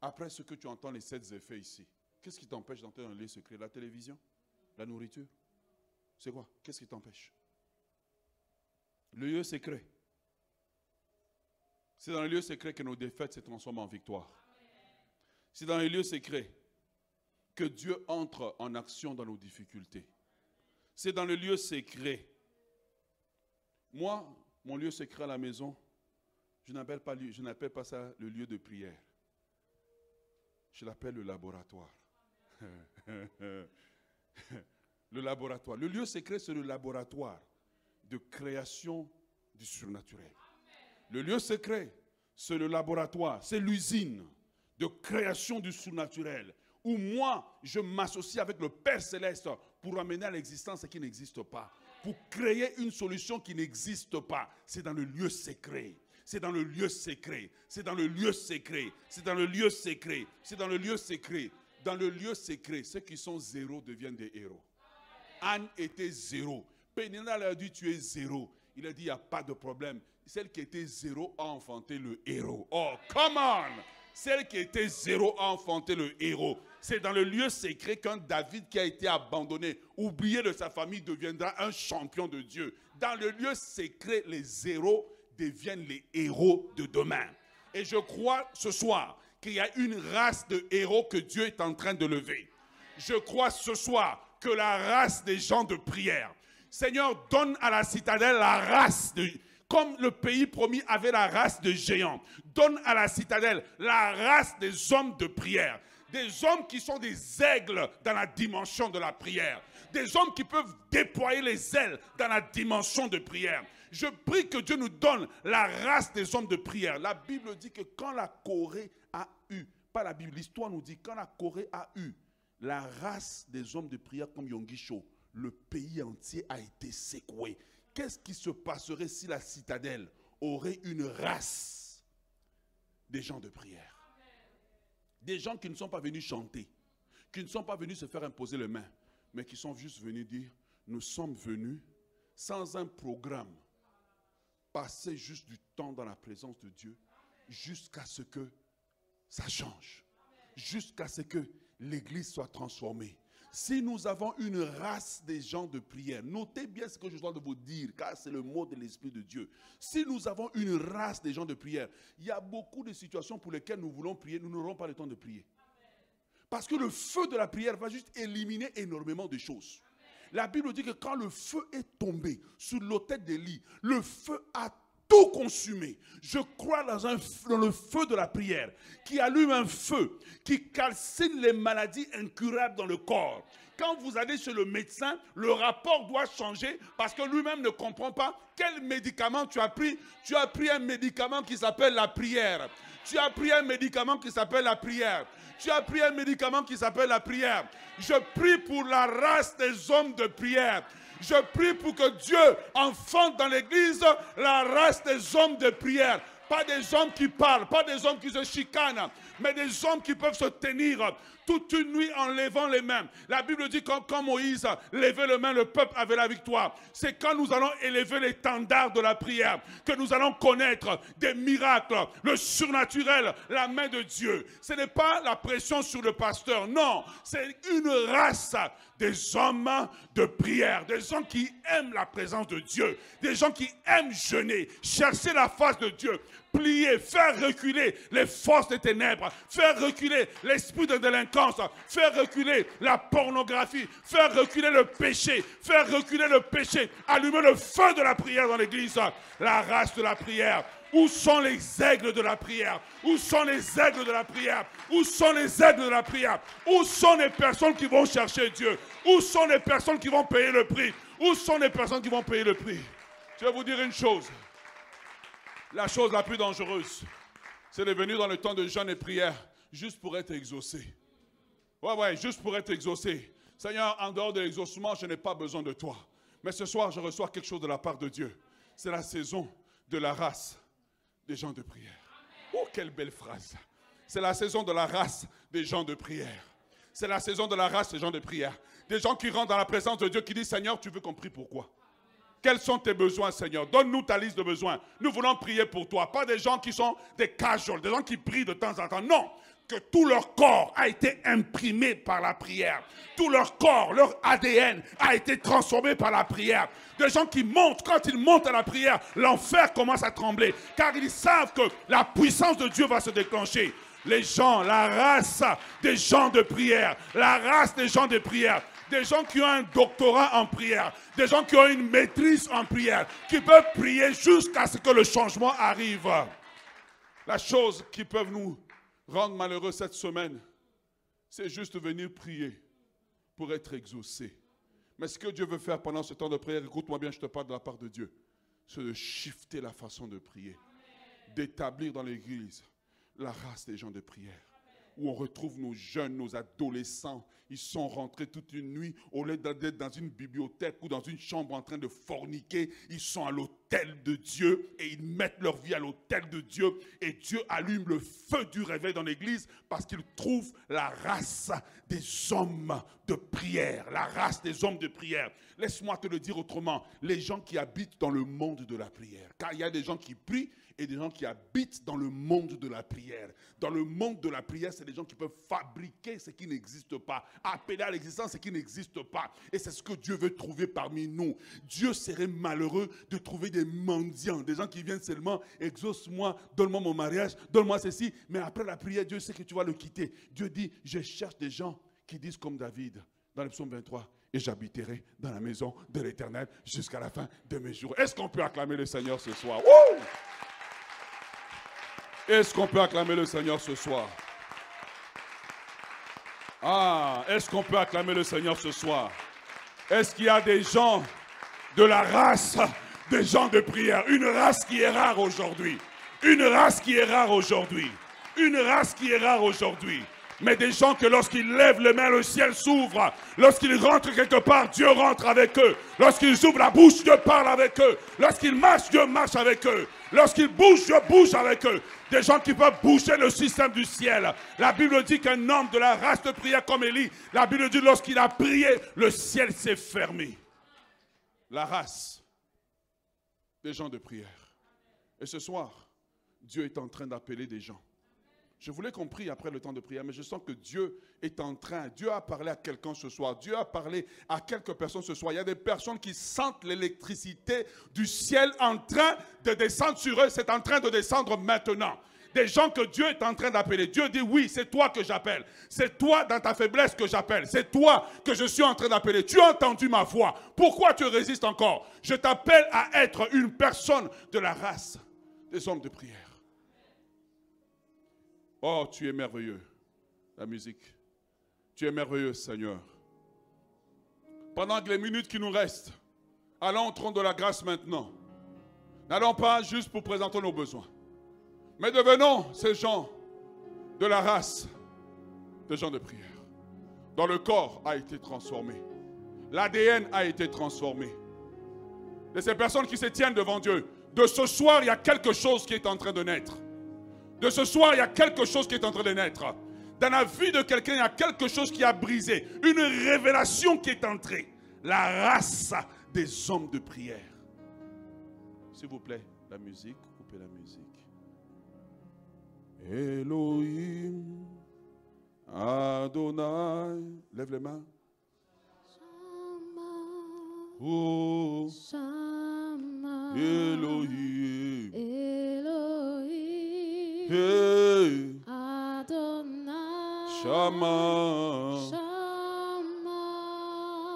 après ce que tu entends, les sept effets ici, qu'est-ce qui t'empêche d'entrer dans le lieu secret La télévision? La nourriture? C'est quoi? Qu'est-ce qui t'empêche? Le lieu secret. C'est dans le lieu secret que nos défaites se transforment en victoire. C'est dans les lieux secrets que Dieu entre en action dans nos difficultés. C'est dans le lieu secret. Moi, mon lieu secret à la maison, je n'appelle pas, ça le lieu de prière. Je l'appelle le laboratoire. le laboratoire. Le lieu secret, c'est le laboratoire de création du surnaturel. Le lieu secret, c'est le laboratoire, c'est l'usine de création du surnaturel où moi, je m'associe avec le Père céleste pour amener à l'existence ce qui n'existe pas, pour créer une solution qui n'existe pas. C'est dans le lieu secret. C'est dans le lieu secret. C'est dans le lieu secret. C'est dans le lieu secret. C'est dans le lieu secret. Dans le lieu secret, ceux qui sont zéro deviennent des héros. Anne était zéro. Pénéna a dit tu es zéro. Il a dit il n'y a pas de problème. Celle qui était zéro a enfanté le héros. Oh, come on! Celle qui était zéro a enfanté le héros. C'est dans le lieu secret qu'un David qui a été abandonné, oublié de sa famille, deviendra un champion de Dieu. Dans le lieu secret, les zéros deviennent les héros de demain. Et je crois ce soir qu'il y a une race de héros que Dieu est en train de lever. Je crois ce soir que la race des gens de prière. Seigneur, donne à la citadelle la race de, comme le pays promis avait la race de géants. Donne à la citadelle la race des hommes de prière. Des hommes qui sont des aigles dans la dimension de la prière. Des hommes qui peuvent déployer les ailes dans la dimension de prière. Je prie que Dieu nous donne la race des hommes de prière. La Bible dit que quand la Corée a eu, pas la Bible, l'histoire nous dit, quand la Corée a eu la race des hommes de prière comme Yongisho, le pays entier a été secoué. Qu'est-ce qui se passerait si la citadelle aurait une race des gens de prière? Des gens qui ne sont pas venus chanter, qui ne sont pas venus se faire imposer les mains, mais qui sont juste venus dire, nous sommes venus sans un programme, passer juste du temps dans la présence de Dieu jusqu'à ce que ça change, jusqu'à ce que l'Église soit transformée. Si nous avons une race des gens de prière, notez bien ce que je dois vous dire, car c'est le mot de l'Esprit de Dieu. Si nous avons une race des gens de prière, il y a beaucoup de situations pour lesquelles nous voulons prier, nous n'aurons pas le temps de prier. Parce que le feu de la prière va juste éliminer énormément de choses. La Bible dit que quand le feu est tombé sur l'autel d'Élie, le feu a tout consumé. Je crois dans, un, dans le feu de la prière qui allume un feu, qui calcine les maladies incurables dans le corps. Quand vous allez chez le médecin, le rapport doit changer parce que lui-même ne comprend pas quel médicament tu as pris. Tu as pris un médicament qui s'appelle la prière. Tu as pris un médicament qui s'appelle la prière. Tu as pris un médicament qui s'appelle la prière. Je prie pour la race des hommes de prière. Je prie pour que Dieu enfante dans l'église la race des hommes de prière. Pas des hommes qui parlent, pas des hommes qui se chicanent, mais des hommes qui peuvent se tenir toute une nuit en levant les mains. La Bible dit que quand, Moïse levait les mains, le peuple avait la victoire. C'est quand nous allons élever l'étendard de la prière que nous allons connaître des miracles, le surnaturel, la main de Dieu. Ce n'est pas la pression sur le pasteur, non, c'est une race des hommes de prière, des gens qui aiment la présence de Dieu, des gens qui aiment jeûner, chercher la face de Dieu, plier, faire reculer les forces des ténèbres, faire reculer l'esprit de délinquance, faire reculer la pornographie, faire reculer le péché, faire reculer le péché, allumer le feu de la prière dans l'église, la race de la prière. Où sont les aigles de la prière? Où sont les aigles de la prière? Où sont les aigles de la prière? Où sont les personnes qui vont chercher Dieu? Où sont les personnes qui vont payer le prix? Où sont les personnes qui vont payer le prix? Je vais vous dire une chose. La chose la plus dangereuse, c'est de venir dans le temps de jeûne et prière juste pour être exaucé. Ouais, ouais, juste pour être exaucé. Seigneur, en dehors de l'exaucement, je n'ai pas besoin de toi. Mais ce soir, je reçois quelque chose de la part de Dieu. C'est la saison de la race des gens de prière. Oh, quelle belle phrase. C'est la saison de la race des gens de prière. C'est la saison de la race des gens de prière. Des gens qui rentrent dans la présence de Dieu, qui disent, Seigneur, tu veux qu'on prie pourquoi quels sont tes besoins, Seigneur? Donne-nous ta liste de besoins. Nous voulons prier pour toi. Pas des gens qui sont des casuals, des gens qui prient de temps en temps. Non, que tout leur corps a été imprimé par la prière. Tout leur corps, leur ADN a été transformé par la prière. Des gens qui montent, quand ils montent à la prière, l'enfer commence à trembler. Car ils savent que la puissance de Dieu va se déclencher. Les gens, la race des gens de prière, la race des gens de prière, des gens qui ont un doctorat en prière, des gens qui ont une maîtrise en prière, qui peuvent prier jusqu'à ce que le changement arrive. La chose qui peut nous rendre malheureux cette semaine, c'est juste venir prier pour être exaucé. Mais ce que Dieu veut faire pendant ce temps de prière, écoute-moi bien, je te parle de la part de Dieu, c'est de shifter la façon de prier, d'établir dans l'Église la race des gens de prière où on retrouve nos jeunes, nos adolescents. Ils sont rentrés toute une nuit, au lieu d'être dans une bibliothèque ou dans une chambre en train de forniquer, ils sont à l'autel de Dieu et ils mettent leur vie à l'autel de Dieu. Et Dieu allume le feu du réveil dans l'église parce qu'il trouve la race des hommes de prière, la race des hommes de prière. Laisse-moi te le dire autrement, les gens qui habitent dans le monde de la prière, car il y a des gens qui prient et des gens qui habitent dans le monde de la prière. Dans le monde de la prière, c'est des gens qui peuvent fabriquer ce qui n'existe pas, appeler à l'existence ce qui n'existe pas. Et c'est ce que Dieu veut trouver parmi nous. Dieu serait malheureux de trouver des mendiants, des gens qui viennent seulement, exauce-moi, donne-moi mon mariage, donne-moi ceci. Mais après la prière, Dieu sait que tu vas le quitter. Dieu dit, je cherche des gens qui disent comme David dans le psaume 23, et j'habiterai dans la maison de l'Éternel jusqu'à la fin de mes jours. Est-ce qu'on peut acclamer le Seigneur ce soir? Est-ce qu'on peut acclamer le Seigneur ce soir? Ah, est-ce qu'on peut acclamer le Seigneur ce soir? Est-ce qu'il y a des gens de la race des gens de prière? Une race qui est rare aujourd'hui. Une race qui est rare aujourd'hui. Une race qui est rare aujourd'hui mais des gens que lorsqu'ils lèvent les mains, le ciel s'ouvre. Lorsqu'ils rentrent quelque part, Dieu rentre avec eux. Lorsqu'ils ouvrent la bouche, Dieu parle avec eux. Lorsqu'ils marchent, Dieu marche avec eux. Lorsqu'ils bougent, Dieu bouge avec eux. Des gens qui peuvent bouger le système du ciel. La Bible dit qu'un homme de la race de prière comme Élie, la Bible dit lorsqu'il a prié, le ciel s'est fermé. La race des gens de prière. Et ce soir, Dieu est en train d'appeler des gens je voulais qu'on prie après le temps de prière, mais je sens que Dieu est en train, Dieu a parlé à quelqu'un ce soir, Dieu a parlé à quelques personnes ce soir. Il y a des personnes qui sentent l'électricité du ciel en train de descendre sur eux, c'est en train de descendre maintenant des gens que Dieu est en train d'appeler. Dieu dit oui, c'est toi que j'appelle. C'est toi dans ta faiblesse que j'appelle. C'est toi que je suis en train d'appeler. Tu as entendu ma voix. Pourquoi tu résistes encore? Je t'appelle à être une personne de la race des hommes de prière. Oh, tu es merveilleux, la musique. Tu es merveilleux, Seigneur. Pendant les minutes qui nous restent, allons au trône de la grâce maintenant. N'allons pas juste pour présenter nos besoins, mais devenons ces gens de la race de gens de prière, dont le corps a été transformé, l'ADN a été transformé. De ces personnes qui se tiennent devant Dieu, de ce soir, il y a quelque chose qui est en train de naître de ce soir, il y a quelque chose qui est en train de naître. Dans la vie de quelqu'un, il y a quelque chose qui a brisé. Une révélation qui est entrée. La race des hommes de prière. S'il vous plaît, la musique, coupez la musique. Elohim, Adonai, lève les mains. Oh, Elohim. Hey. Adonai. Shama. Shama.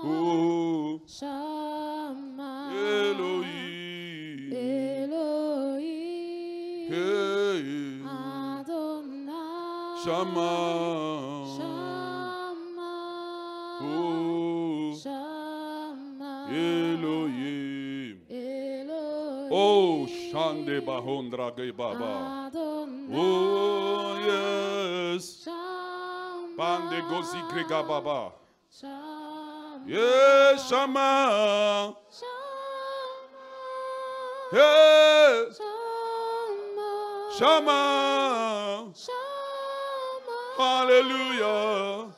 Oh. Shama. Elohim. Elohim. Hey. Adonai. Shama. Shama. Oh. Shama. Elohim. Elohim. Oh, Shande Bahondra Baba. Adonai. Oh, yes. Pande Gozi Grega Baba. Yes, Shama. Yes. Shama. Hallelujah.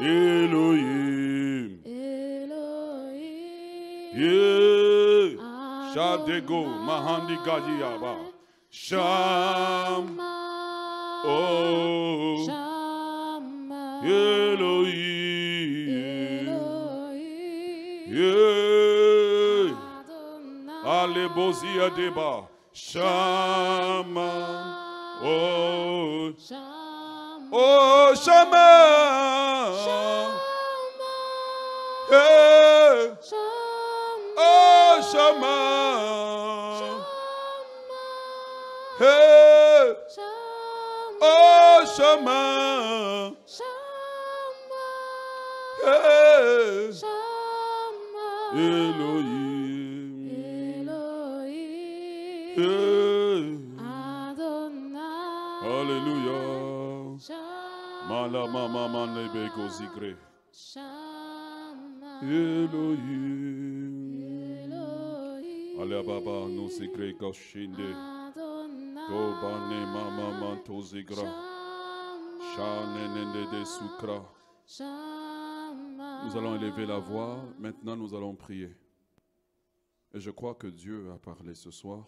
Elohim. Elohim. Yeah. Shadego Mahandi Gadiaba. Sham. Shama. Oh. Shama. Elohim. Elohim. Yeah. Alebozia deba. Shama. Oh. Shama. Oh, Shama. Shama. Hey. Shama. Oh, Shama. Hey. Shama. Oh, Shama. Shama. Hey. Shama. Elohim. Elohim. Hey. Adonai. Hallelujah. Shama. Mala mama manebe gozigre. Shama. Elohim. Elohim. Ale baba no sigre goshinde. Adonai. Nous allons élever la voix. Maintenant, nous allons prier. Et je crois que Dieu a parlé ce soir.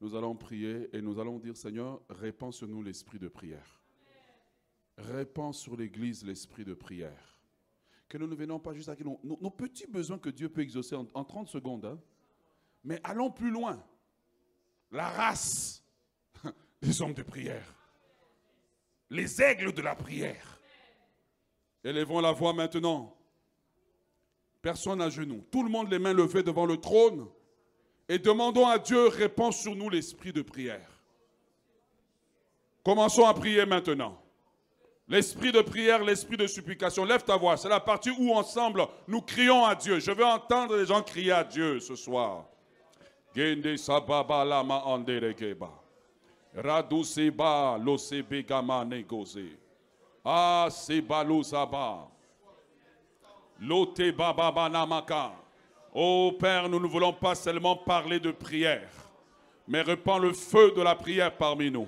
nous allons prier et nous allons dire, Seigneur, répands sur nous l'esprit de prière. Répands sur l'Église l'esprit de prière. Que nous ne venons pas juste nos- nos petits besoins que Dieu peut exaucer en, en 30 secondes. hein. Mais allons plus loin. La race des hommes de prière. Les aigles de la prière. Élevons la voix maintenant. Personne à genoux. Tout le monde les mains levées devant le trône. Et demandons à Dieu, répand sur nous l'esprit de prière. Commençons à prier maintenant. L'esprit de prière, l'esprit de supplication. Lève ta voix. C'est la partie où ensemble nous crions à Dieu. Je veux entendre les gens crier à Dieu ce soir. Gende sababa lama anderegeba. Radu seba lo sebe gama negoze. Ah seba lo saba. Lote baba namaka. Oh Père, nous ne voulons pas seulement parler de prière, mais répands le feu de la prière parmi nous.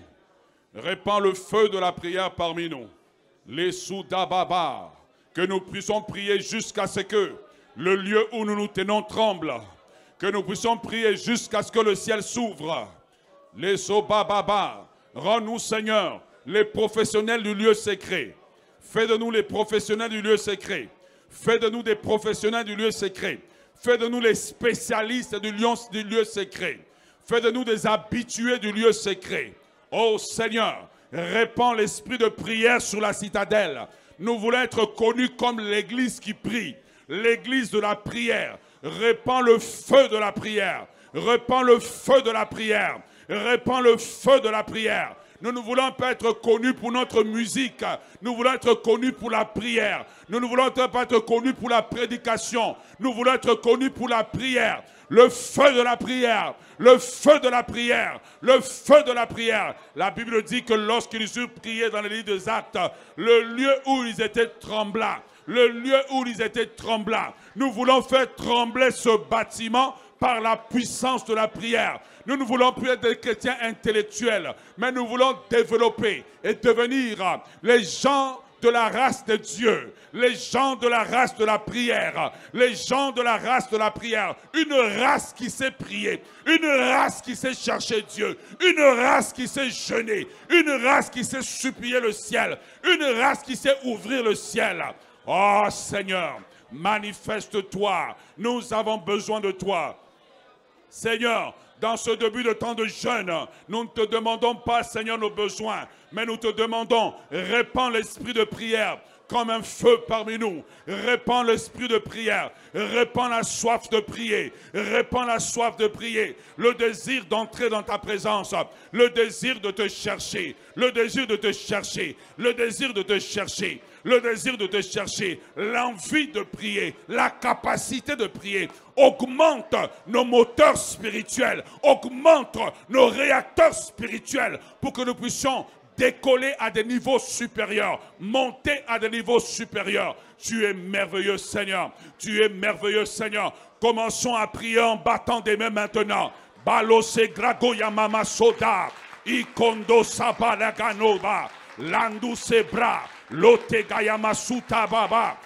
Répands le feu de la prière parmi nous. Les soudababa, que nous puissions prier jusqu'à ce que le lieu où nous nous tenons tremble. Que nous puissions prier jusqu'à ce que le ciel s'ouvre. Les sobababa, rends-nous Seigneur les professionnels du lieu secret. Fais de nous les professionnels du lieu secret. Fais de nous des professionnels du lieu secret. Fais de nous les spécialistes du lieu, du lieu secret. Fais de nous des habitués du lieu secret. Oh Seigneur, répands l'esprit de prière sur la citadelle. Nous voulons être connus comme l'église qui prie, l'église de la prière. Répands le feu de la prière. Répands le feu de la prière. Répands le feu de la prière. Nous ne voulons pas être connus pour notre musique. Nous voulons être connus pour la prière. Nous ne voulons pas être connus pour la prédication. Nous voulons être connus pour la prière. Le feu de la prière. Le feu de la prière. Le feu de la prière. La Bible dit que lorsqu'ils eurent prié dans les livres des actes, le lieu où ils étaient tremblants, le lieu où ils étaient tremblants. Nous voulons faire trembler ce bâtiment par la puissance de la prière. Nous ne voulons plus être des chrétiens intellectuels, mais nous voulons développer et devenir les gens de la race de Dieu, les gens de la race de la prière, les gens de la race de la prière, une race qui sait prier, une race qui sait chercher Dieu, une race qui sait jeûner, une race qui sait supplier le ciel, une race qui sait ouvrir le ciel. Oh Seigneur, manifeste-toi, nous avons besoin de toi. Seigneur, dans ce début de temps de jeûne, nous ne te demandons pas, Seigneur, nos besoins, mais nous te demandons, répands l'esprit de prière comme un feu parmi nous. Répands l'esprit de prière. Répands la soif de prier. Répands la soif de prier. Le désir d'entrer dans ta présence. Le désir de te chercher. Le désir de te chercher. Le désir de te chercher. Le désir de te chercher. L'envie de prier. La capacité de prier. Augmente nos moteurs spirituels. Augmente nos réacteurs spirituels pour que nous puissions décoller à des niveaux supérieurs, monter à des niveaux supérieurs. Tu es merveilleux Seigneur, tu es merveilleux Seigneur. Commençons à prier en battant des mains maintenant. Balose gragoya mama soda, ikondo sabalaganova, landu sebra, lote gayama suta baba,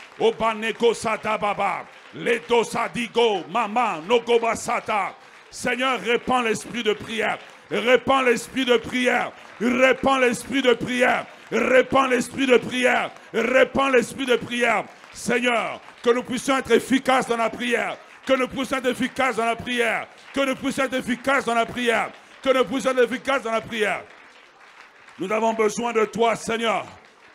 sata baba, leto sadigo mama nogobasata. Seigneur, répands l'esprit de prière. Répands l'esprit de prière. Répands l'esprit de prière. Répands l'esprit de prière. Répands l'esprit de prière. Seigneur, que nous puissions être efficaces dans la prière. Que nous puissions être efficaces dans la prière. Que nous puissions être efficaces dans la prière. Que nous puissions être efficaces dans la prière. Nous avons besoin de toi, Seigneur.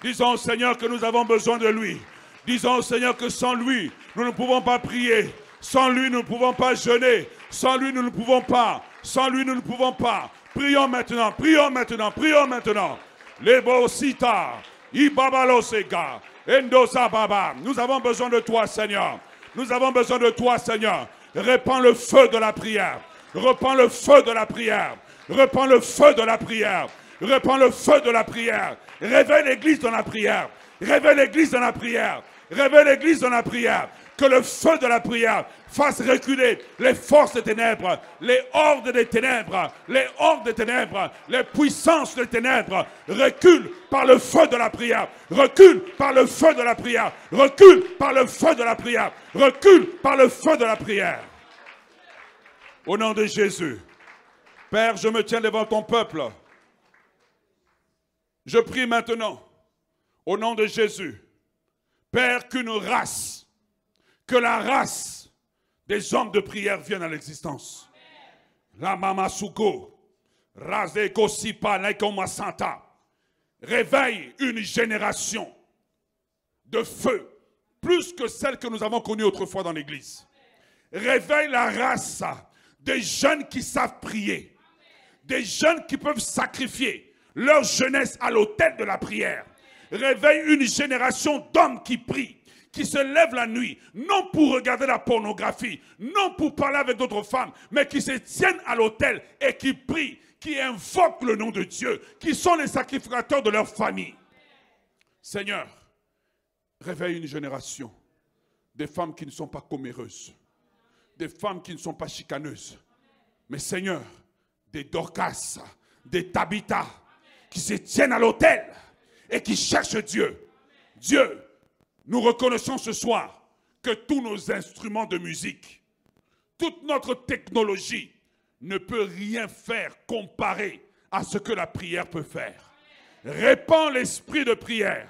Disons au Seigneur que nous avons besoin de lui. Disons au Seigneur que sans lui, nous ne pouvons pas prier. Sans lui, nous ne pouvons pas jeûner. Sans lui, nous ne pouvons pas. Sans lui, nous ne pouvons pas. Prions maintenant, prions maintenant, prions maintenant. Les Sita, Ibabalosega, Endosa Baba. Nous avons besoin de toi, Seigneur. Nous avons besoin de toi, Seigneur. Répands le feu de la prière. Répands le feu de la prière. Répands le feu de la prière. Répands le feu de la prière. Réveille l'église dans la prière. Réveille l'église dans la prière. Réveille l'église dans la prière. Que le feu de la prière fasse reculer les forces des ténèbres, les hordes des ténèbres, les hordes des ténèbres, les puissances des ténèbres. Recule par le feu de la prière. Recule par le feu de la prière. Recule par le feu de la prière. Recule par le feu de la prière. Au nom de Jésus. Père, je me tiens devant ton peuple. Je prie maintenant, au nom de Jésus, Père, qu'une race, que la race des hommes de prière vienne à l'existence. La mama suko, razeko santa. Réveille une génération de feu, plus que celle que nous avons connue autrefois dans l'église. Réveille la race des jeunes qui savent prier, des jeunes qui peuvent sacrifier leur jeunesse à l'autel de la prière. Réveille une génération d'hommes qui prient, qui se lèvent la nuit, non pour regarder la pornographie, non pour parler avec d'autres femmes, mais qui se tiennent à l'autel et qui prient, qui invoquent le nom de Dieu, qui sont les sacrificateurs de leur famille. Seigneur, réveille une génération des femmes qui ne sont pas comméreuses, des femmes qui ne sont pas chicaneuses, mais Seigneur, des Dorcas, des Tabitha, qui se tiennent à l'autel et qui cherchent Dieu. Dieu, nous reconnaissons ce soir que tous nos instruments de musique, toute notre technologie ne peut rien faire comparé à ce que la prière peut faire. Répand l'esprit de prière,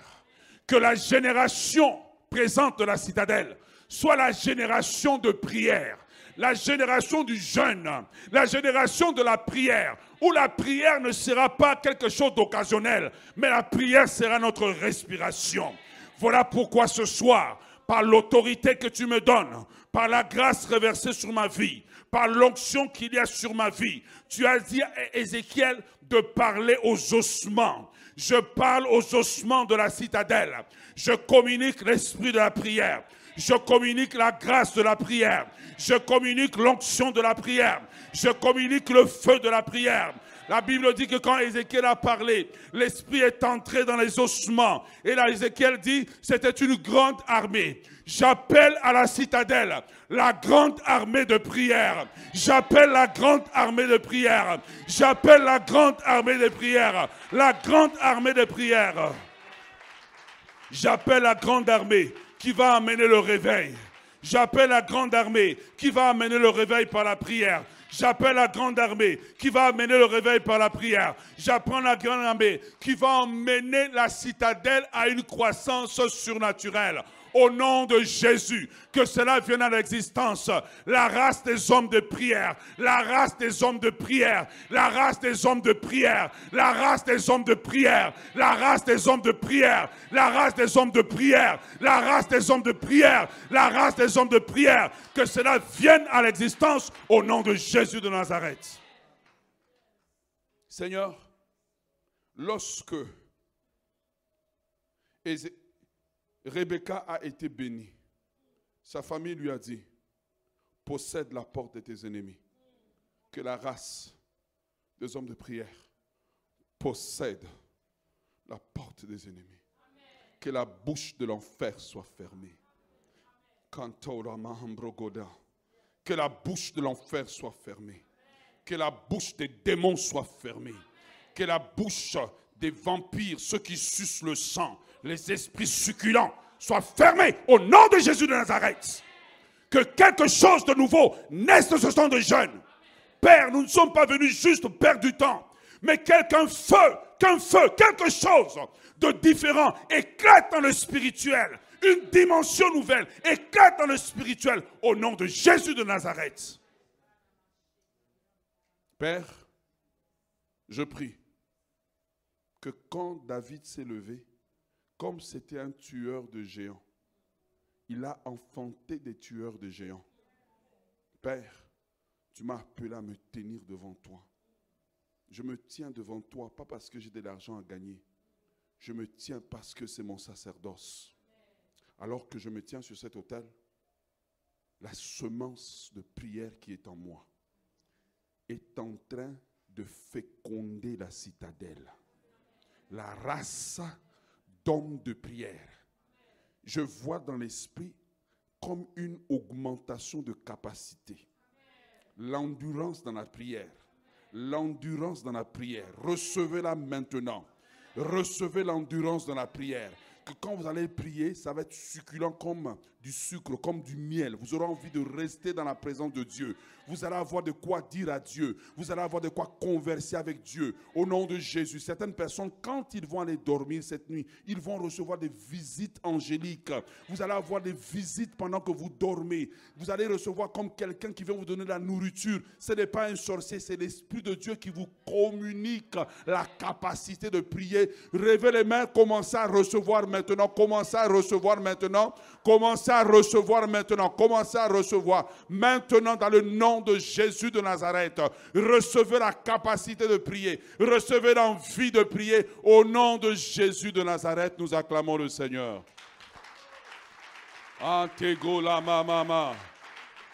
que la génération présente de la citadelle soit la génération de prière, la génération du jeûne, la génération de la prière, où la prière ne sera pas quelque chose d'occasionnel, mais la prière sera notre respiration. Voilà pourquoi ce soir, par l'autorité que tu me donnes, par la grâce reversée sur ma vie, par l'onction qu'il y a sur ma vie, tu as dit à Ézéchiel de parler aux ossements. Je parle aux ossements de la citadelle. Je communique l'esprit de la prière. Je communique la grâce de la prière. Je communique l'onction de la prière. Je communique le feu de la prière. La Bible dit que quand Ézéchiel a parlé, l'Esprit est entré dans les ossements. Et là, Ézéchiel dit, c'était une grande armée. J'appelle à la citadelle la grande armée de prière. J'appelle la grande armée de prière. J'appelle la grande armée de prière. La grande armée de prière. J'appelle la grande armée qui va amener le réveil. J'appelle la grande armée qui va amener le réveil par la prière. J'appelle la grande armée qui va amener le réveil par la prière. J'apprends la grande armée qui va emmener la citadelle à une croissance surnaturelle au nom de Jésus, que cela vienne à l'existence. La race des hommes de prière, la race des hommes de prière, la race des hommes de prière, la race des hommes de prière, la race des hommes de prière, la race des hommes de prière, la race des hommes de prière, la race des hommes de prière, que cela vienne à l'existence au nom de Jésus de Nazareth. Seigneur, lorsque Rebecca a été bénie. Sa famille lui a dit, possède la porte de tes ennemis. Que la race des hommes de prière possède la porte des ennemis. Que la bouche de l'enfer soit fermée. Que la bouche de l'enfer soit fermée. Que la bouche des démons soit fermée. Que la bouche des vampires, ceux qui sucent le sang, les esprits succulents soient fermés au nom de Jésus de Nazareth. Que quelque chose de nouveau naisse de ce sang de jeunes. Père, nous ne sommes pas venus juste perdre du temps, mais qu'un feu, qu'un feu, quelque chose de différent éclate dans le spirituel. Une dimension nouvelle éclate dans le spirituel au nom de Jésus de Nazareth. Père, je prie que quand David s'est levé, comme c'était un tueur de géants, il a enfanté des tueurs de géants. Père, tu m'as appelé à me tenir devant toi. Je me tiens devant toi, pas parce que j'ai de l'argent à gagner. Je me tiens parce que c'est mon sacerdoce. Alors que je me tiens sur cet autel, la semence de prière qui est en moi est en train de féconder la citadelle. La race d'hommes de prière. Je vois dans l'esprit comme une augmentation de capacité. L'endurance dans la prière. L'endurance dans la prière. Recevez-la maintenant. Recevez l'endurance dans la prière. Que quand vous allez prier, ça va être succulent comme du sucre, comme du miel. Vous aurez envie de rester dans la présence de Dieu. Vous allez avoir de quoi dire à Dieu. Vous allez avoir de quoi converser avec Dieu. Au nom de Jésus. Certaines personnes, quand ils vont aller dormir cette nuit, ils vont recevoir des visites angéliques. Vous allez avoir des visites pendant que vous dormez. Vous allez recevoir comme quelqu'un qui vient vous donner la nourriture. Ce n'est pas un sorcier, c'est l'Esprit de Dieu qui vous communique la capacité de prier. Rêvez les mains, commencez à recevoir maintenant. Commencez à recevoir maintenant. Commencez recevoir maintenant. Commencez à recevoir maintenant dans le nom de Jésus de Nazareth. Recevez la capacité de prier. Recevez l'envie de prier. Au nom de Jésus de Nazareth, nous acclamons le Seigneur.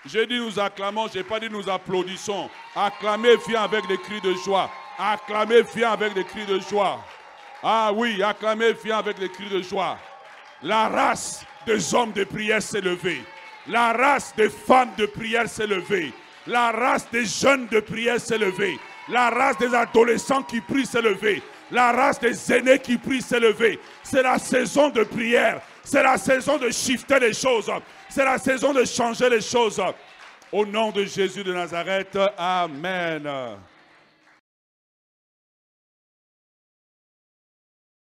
J'ai dit nous acclamons, j'ai pas dit nous applaudissons. Acclamez, viens avec des cris de joie. Acclamez, viens avec des cris de joie. Ah oui, acclamez, viens avec des cris de joie. La race des hommes de prière s'est. La race des femmes de prière s'est. La race des jeunes de prière s'est. La race des adolescents qui prient s'est. La race des aînés qui prient s'est. C'est la saison de prière. C'est la saison de shifter les choses. C'est la saison de changer les choses. Au nom de Jésus de Nazareth, Amen.